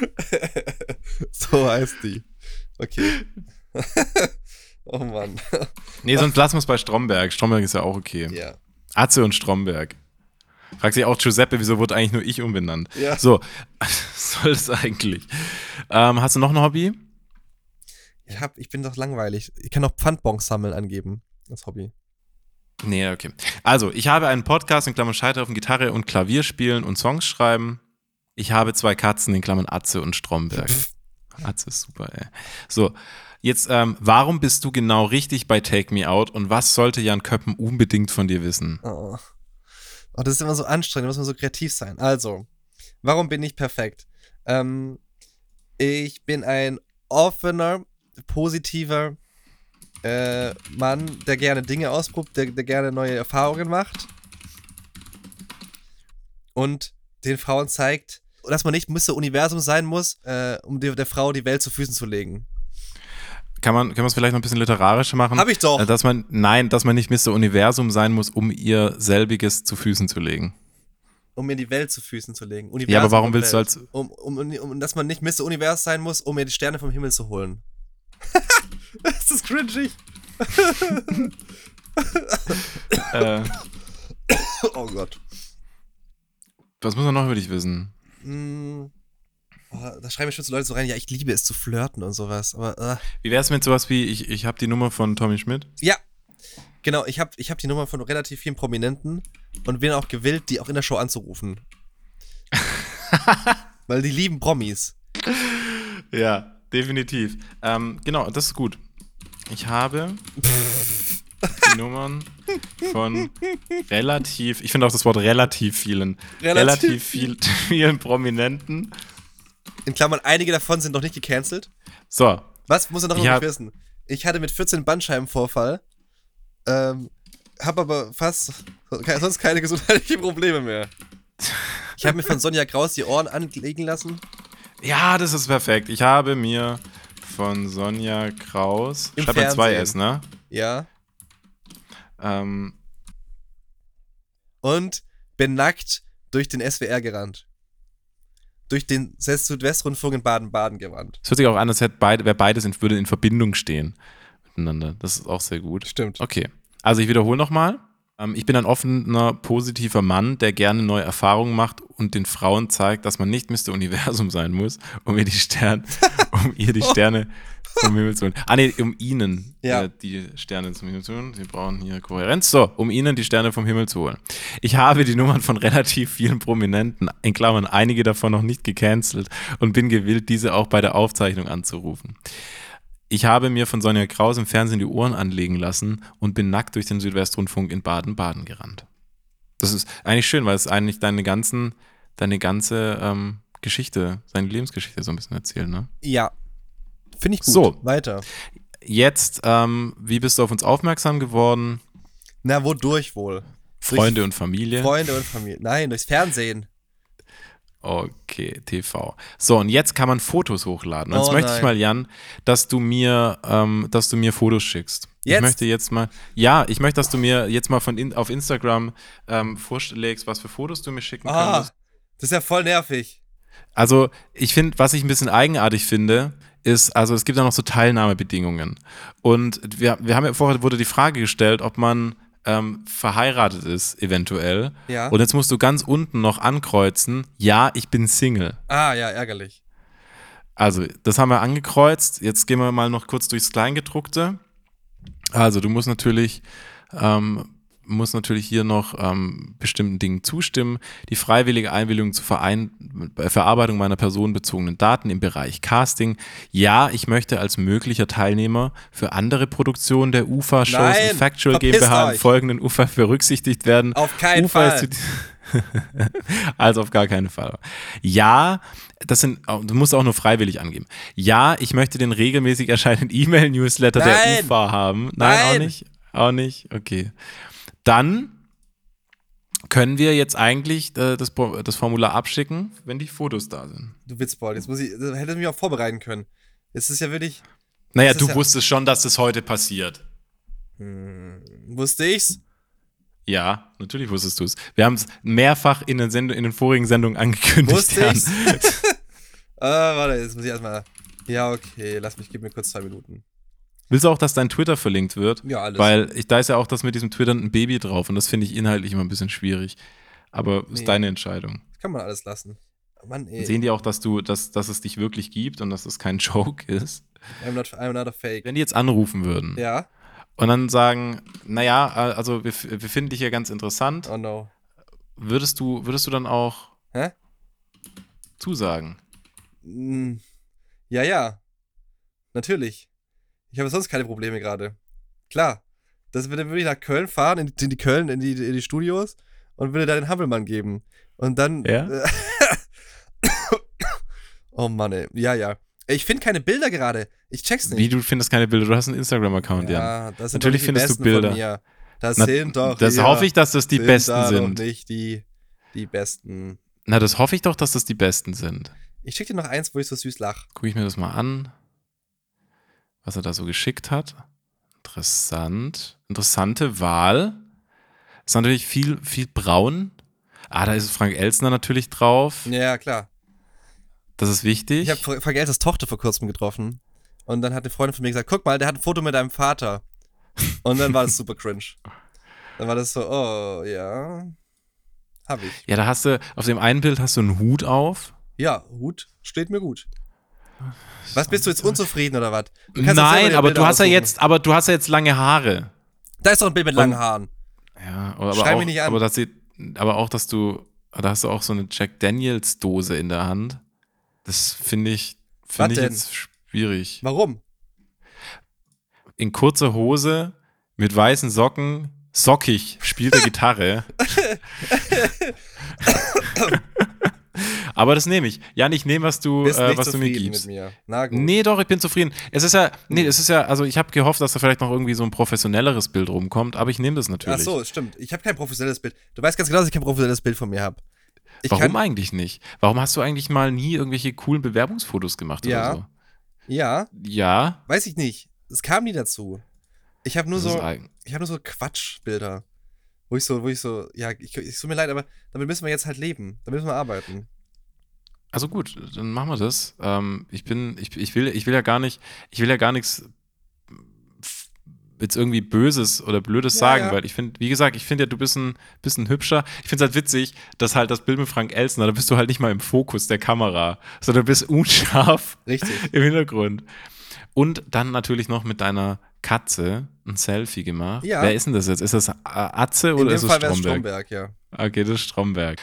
so heißt die. Okay. oh Mann. Nee, sonst lassen wir es bei Stromberg. Stromberg ist ja auch okay. Ja. Atze und Stromberg. Fragt sich auch Giuseppe, wieso wurde eigentlich nur ich umbenannt? Ja. So, was soll das eigentlich? Ähm, hast du noch ein Hobby? Ich, hab, ich bin doch langweilig. Ich kann noch Pfandbons sammeln angeben. Das Hobby. Nee, okay. Also, ich habe einen Podcast in Klammern Scheiterhaufen, Gitarre und Klavier spielen und Songs schreiben. Ich habe zwei Katzen in Klammern Atze und Stromberg. Atze ist super, ey. So, jetzt, ähm, warum bist du genau richtig bei Take Me Out und was sollte Jan Köppen unbedingt von dir wissen? Oh. oh, das ist immer so anstrengend, da muss man so kreativ sein. Also, warum bin ich perfekt? Ähm, ich bin ein offener, positiver äh, Mann, der gerne Dinge ausprobiert, der, der gerne neue Erfahrungen macht und den Frauen zeigt, dass man nicht Mr. Universum sein muss, äh, um der, der Frau die Welt zu Füßen zu legen. Kann man, kann man es vielleicht noch ein bisschen literarischer machen? Hab ich doch. Äh, Dass man, nein, dass man nicht Mr. Universum sein muss, um ihr selbiges zu Füßen zu legen. Um mir die Welt zu Füßen zu legen. Universum Ja, aber warum willst du Welt. als. Um, um, um, um, dass man nicht Mr. Univers sein muss, um mir die Sterne vom Himmel zu holen. das ist cringy. Äh, Oh Gott. was muss man noch über dich wissen? Mm. Oh, da schreiben mir schon so Leute so rein, ja, ich liebe es zu flirten und sowas. Aber äh. Wie wär's mit sowas wie, ich, ich habe die Nummer von Tommy Schmidt? ja, genau, ich habe ich hab die Nummer von relativ vielen Prominenten und bin auch gewillt, die auch in der Show anzurufen. Weil die lieben Promis. Ja, definitiv. Ähm, genau, das ist gut. Ich habe die Nummern von relativ, ich finde auch das Wort relativ vielen, Relativ relativ, viel, vielen Prominenten. In Klammern, einige davon sind noch nicht gecancelt. So, Was muss er noch nicht wissen? Ich hatte mit 14 Bandscheibenvorfall, ähm, habe aber fast sonst keine gesundheitlichen Probleme mehr. Ich habe mir von Sonja Kraus die Ohren anlegen lassen. Ja, das ist perfekt. Ich habe mir von Sonja Kraus, Im schreib mal zwei Fernsehen. S, ne? Ja. Ähm, Und bin nackt durch den SWR gerannt. Durch den Südwestrundfunk in Baden-Baden gerannt. es hört sich auch an, als hätte beide, wer beides in, würde in Verbindung stehen miteinander. Das ist auch sehr gut. Stimmt. Okay, also ich wiederhole nochmal. Ähm, ich bin ein offener, positiver Mann, der gerne neue Erfahrungen macht und den Frauen zeigt, dass man nicht Mr. Universum sein muss, um ihr die Sterne, um ihr die Sterne vom Himmel zu holen. Ah nee, um ihnen Ja. äh, die Sterne zum Himmel zu holen. Sie brauchen hier Kohärenz. So, um ihnen die Sterne vom Himmel zu holen. Ich habe die Nummern von relativ vielen Prominenten, in Klammern einige davon noch nicht gecancelt und bin gewillt, diese auch bei der Aufzeichnung anzurufen. Ich habe mir von Sonja Kraus im Fernsehen die Ohren anlegen lassen und bin nackt durch den Südwestrundfunk in Baden-Baden gerannt. Das ist eigentlich schön, weil es eigentlich deine ganzen, deine ganze ähm, Geschichte, seine Lebensgeschichte so ein bisschen erzählt, ne? Ja. Finde ich gut. So. Weiter. Jetzt, ähm, wie bist du auf uns aufmerksam geworden? Na, wodurch wohl? Freunde und Familie. Freunde und Familie. Nein, durchs Fernsehen. Okay, TV. So, und jetzt kann man Fotos hochladen. Und jetzt Oh möchte ich mal, Jan, dass du mir, ähm, dass du mir Fotos schickst. Ich Jetzt? möchte jetzt mal, ja, ich möchte, dass du mir jetzt mal von in, auf Instagram ähm, vorschlägst, was für Fotos du mir schicken Ah, könntest. das ist ja voll nervig. Also, ich finde, was ich ein bisschen eigenartig finde, ist, also es gibt ja noch so Teilnahmebedingungen. Und wir, wir haben ja vorher wurde die Frage gestellt, ob man ähm, verheiratet ist, eventuell. Ja. Und jetzt musst du ganz unten noch ankreuzen, ja, ich bin Single. Ah, ja, ärgerlich. Also, das haben wir angekreuzt. Jetzt gehen wir mal noch kurz durchs Kleingedruckte. Also, du musst natürlich, ähm, musst natürlich hier noch ähm, bestimmten Dingen zustimmen. Die freiwillige Einwilligung zur Verein bei Verarbeitung meiner personenbezogenen Daten im Bereich Casting. Ja, ich möchte als möglicher Teilnehmer für andere Produktionen der UFA-Shows und Factual GmbH im folgenden UFA berücksichtigt werden. Auf keinen UFA Fall. Also auf gar keinen Fall. Ja, das sind, du musst auch nur freiwillig angeben. Ja, ich möchte den regelmäßig erscheinenden E-Mail-Newsletter der. UFA haben. Nein, auch Nein. nicht. Auch nicht. Okay. Dann können wir jetzt eigentlich äh, das, das Formular abschicken, wenn die Fotos da sind. Du Witzbold, jetzt muss ich, das hätte ich mich auch vorbereiten können. Es ist ja wirklich, Naja, du ja- wusstest schon, dass das heute passiert. hm, wusste ich's? Ja, natürlich wusstest du es. Wir haben es mehrfach in den, Send in den vorigen Sendungen angekündigt. Wusste ich's? ah, warte, jetzt muss ich erstmal, ja, okay, lass mich, gib mir kurz zwei Minuten. Willst du auch, dass dein Twitter verlinkt wird? Ja, alles. Weil ich, da ist ja auch das mit diesem Twitter ein Baby drauf und das finde ich inhaltlich immer ein bisschen schwierig. Aber ist Nee. deine Entscheidung. Das kann man alles lassen. Mann, ey, Sehen die auch, dass du, dass, dass es dich wirklich gibt und dass es kein Joke ist? I'm not, I'm not a fake. Wenn die jetzt anrufen würden Ja? und dann sagen, naja, also wir, wir finden dich ja ganz interessant, Oh no. würdest du, würdest du dann auch Hä? zusagen? Mm, Ja, ja. Natürlich. Ich habe sonst keine Probleme gerade. Klar. Das würde, ich nach Köln fahren, in, die- in die Köln, in die, in die Studios und würde da den Hampelmann geben. Und dann. Ja? oh Mann, ey. Ja, ja. Ich finde keine Bilder gerade. Ich check's nicht. Wie, du findest keine Bilder? Du hast einen Instagram-Account, ja. ja, das sind Natürlich findest du Bilder. Das Na, sind doch. Das hier, hoffe ich, dass das die sind besten da sind. Nicht die, die besten. Na, das hoffe ich doch, dass das die besten sind. Ich schicke dir noch eins, wo ich so süß lach. Gucke ich mir das mal an, was er da so geschickt hat. Interessant. Interessante Wahl. Ist natürlich viel, viel braun. Ah, da ist Frank Elsner natürlich drauf. Ja, klar. Das ist wichtig. Ich habe Frank Elsters Tochter vor kurzem getroffen. Und dann hat eine Freundin von mir gesagt, guck mal, der hat ein Foto mit deinem Vater. Und dann war das super cringe. Dann war das so, oh, ja. Hab ich. ja, da hast du, auf dem einen Bild hast du einen Hut auf. Ja, Hut steht mir gut. Was bist du jetzt unzufrieden oder was? Nein, aber Bilder du hast ja jetzt, aber du hast ja jetzt lange Haare. Da ist doch ein Bild mit langen Haaren. Ja, aber, Schrei mich auch, nicht an. aber das sieht, aber auch, dass du, da hast du auch so eine Jack Daniels Dose in der Hand. Das finde ich, finde ich denn? jetzt schwierig. Warum? in kurzer Hose mit weißen Socken, sockig, spielt er Gitarre. Aber das nehme ich. Jan, ich nehme, was du, Bist äh, nicht was du mir zufrieden gibst. mit mir. Na gut. Nee, doch, ich bin zufrieden. Es ist ja, nee, es ist ja, also ich habe gehofft, dass da vielleicht noch irgendwie so ein professionelleres Bild rumkommt, aber ich nehme das Ach natürlich. so, stimmt. Ich habe kein professionelles Bild. Du weißt ganz genau, dass ich kein professionelles Bild von mir habe. Warum eigentlich nicht? Warum hast du eigentlich mal nie irgendwelche coolen Bewerbungsfotos gemacht Ja. oder so? Ja, Ja. weiß ich nicht. Es kam nie dazu. Ich habe nur das so, ich habe nur so Quatschbilder. Wo ich so, wo ich so, ja, ich, ich tut mir leid, aber damit müssen wir jetzt halt leben. Damit müssen wir arbeiten. Also gut, dann machen wir das. Ähm, ich bin, ich, ich will, ich will ja gar nicht, ich will ja gar nichts jetzt irgendwie Böses oder Blödes Ja, sagen, ja. weil ich finde, wie gesagt, ich finde ja, du bist ein bisschen hübscher. Ich finde es halt witzig, dass halt das Bild mit Frank Elsner, da bist du halt nicht mal im Fokus der Kamera, sondern du bist unscharf Richtig. im Hintergrund. Und dann natürlich noch mit deiner Katze ein Selfie gemacht. Ja. Wer ist denn das jetzt? Ist das Atze In oder dem ist es Stromberg? Stromberg, ja. Okay, das ist Stromberg.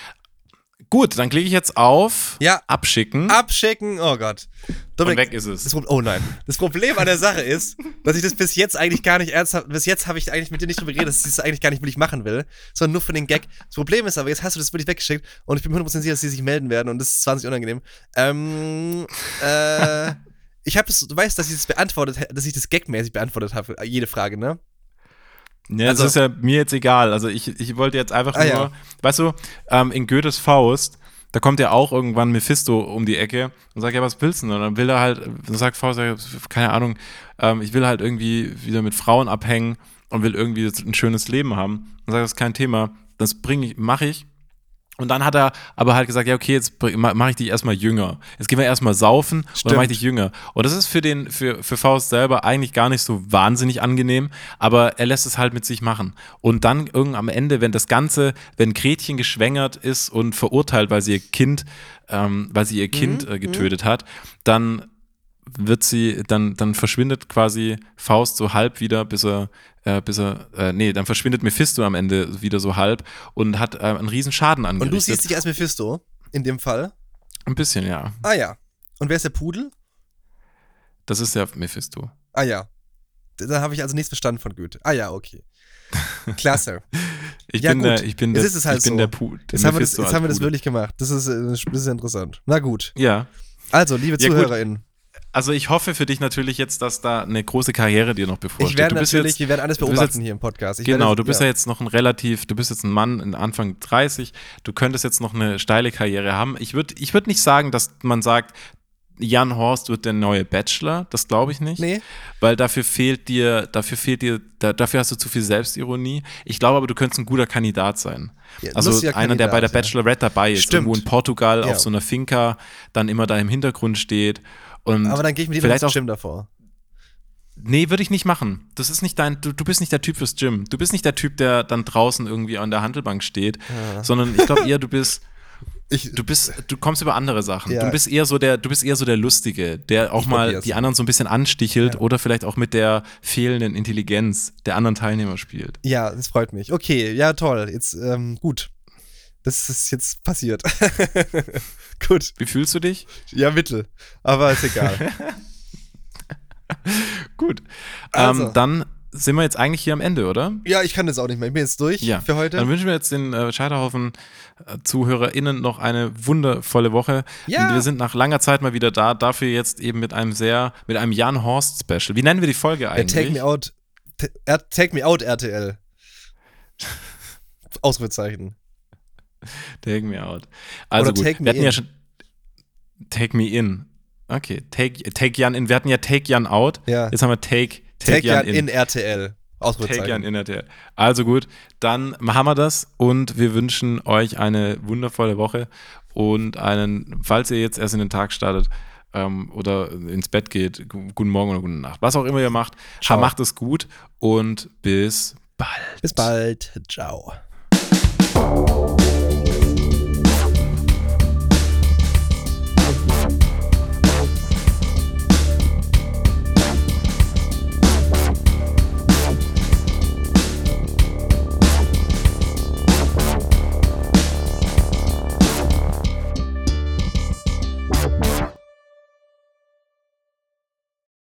Gut, dann klicke ich jetzt auf Ja, Abschicken abschicken. Oh Gott. und Dominik, weg ist es. das oh nein. Das Problem an der Sache ist, dass ich das bis jetzt eigentlich gar nicht ernsthaft, bis jetzt habe ich eigentlich mit dir nicht drüber geredet, dass ich das eigentlich gar nicht wirklich machen will, sondern nur für den Gag. Das Problem ist aber, jetzt hast du das wirklich weggeschickt und ich bin mir 100% sicher, dass die sich melden werden und das ist 20 unangenehm. Ähm, äh, ich habe das, du weißt, dass ich das beantwortet, dass ich das gagmäßig beantwortet habe, jede Frage, ne? Ja, Also- das ist ja mir jetzt egal. Also ich, ich wollte jetzt einfach Ah, nur, ja. weißt du, ähm, in Goethes Faust, da kommt ja auch irgendwann Mephisto um die Ecke und sagt, ja, was willst du denn? Und dann will er halt, dann sagt Faust, keine Ahnung, ähm, ich will halt irgendwie wieder mit Frauen abhängen und will irgendwie ein schönes Leben haben. Und sagt, das ist kein Thema, das bringe ich, mache ich. Und dann hat er aber halt gesagt, ja, okay, jetzt mache ich dich erstmal jünger. Jetzt gehen wir erstmal saufen und dann mache ich dich jünger. Und das ist für den, für, für Faust selber eigentlich gar nicht so wahnsinnig angenehm, aber er lässt es halt mit sich machen. Und dann irgend am Ende, wenn das Ganze, wenn Gretchen geschwängert ist und verurteilt, weil sie ihr Kind, ähm, weil sie ihr Kind äh, getötet hat, dann wird sie, dann, dann verschwindet quasi Faust so halb wieder, bis er, äh, bis er, äh, nee, dann verschwindet Mephisto am Ende wieder so halb und hat äh, einen riesen Schaden Und angerichtet. du siehst dich als Mephisto, in dem Fall. Ein bisschen, ja. Ah ja. Und wer ist der Pudel? Das ist ja Mephisto. Ah ja. Dann habe ich also nichts verstanden von Goethe. Ah ja, okay. Klasse. Ich Ja, bin gut. der, ich bin der, es halt ich bin so. der Pu der Jetzt haben wir das, jetzt haben wir das wirklich gemacht. Das ist, äh, das ist interessant. Na gut. Ja. Also, liebe Ja. ZuhörerInnen, Also ich hoffe für dich natürlich jetzt, dass da eine große Karriere dir noch bevorsteht. ich werde du bist natürlich, jetzt, wir werden alles beobachten jetzt- hier im Podcast. Ich genau, werde, du bist ja. jetzt noch ein relativ, du bist jetzt ein Mann in Anfang 30, du könntest jetzt noch eine steile Karriere haben. Ich würde ich würd nicht sagen, dass man sagt, Jan Horst wird der neue Bachelor, das glaube ich nicht. Nee, Weil dafür fehlt dir, dafür fehlt dir, da, dafür hast du zu viel Selbstironie. Ich glaube aber, du könntest ein guter Kandidat sein. Ja, also einer, der bei der Kandidat, ja. Bachelorette dabei ist, Stimmt. irgendwo in Portugal Ja. auf so einer Finca, dann immer da im Hintergrund steht. Und aber dann gehe ich mit dir vielleicht ins auch Gym davor. Nee, würde ich nicht machen. Das ist nicht dein, du, du bist nicht der Typ fürs Gym. Du bist nicht der Typ, der dann draußen irgendwie an der Handelbank steht, sondern ich glaube eher, du bist, Ich, du bist, du kommst über andere Sachen. Ja. Du bist eher so der, du bist eher so der Lustige, der auch Ich mal die anderen so ein bisschen anstichelt Ja. oder vielleicht auch mit der fehlenden Intelligenz der anderen Teilnehmer spielt. ja, das freut mich. Okay, ja, toll. Jetzt, ähm, gut. Das ist jetzt passiert. gut. Wie fühlst du dich? Ja, mittel. Aber ist egal. Gut. Also. Ähm, dann sind wir jetzt eigentlich hier am Ende, oder? ja, ich kann das auch nicht mehr. Ich bin jetzt durch Ja. für heute. Dann wünschen wir jetzt den äh, Scheiterhaufen-ZuhörerInnen noch eine wundervolle Woche. Ja. Und wir sind nach langer Zeit mal wieder da, dafür jetzt eben mit einem sehr, mit einem Jan Horst-Special. Wie nennen wir die Folge Ja, eigentlich? take me out. Take me out, RTL. Ausrufezeichen. Take me out. Also Oder gut, take me wir hatten ja in. schon Take me in. Okay, take, take Jan in. Wir hatten ja Take Jan out. Ja. Jetzt haben wir Take, take, Take, Jan, Jan in, RTL. Ausrufezeichen. Take Jan in RTL. Also gut, dann haben wir das und wir wünschen euch eine wundervolle Woche und einen, falls ihr jetzt erst in den Tag startet ähm, oder ins Bett geht, gu- guten Morgen oder gute Nacht. Was auch immer ihr macht, Ciao. macht es gut und bis bald. Bis bald. Ciao.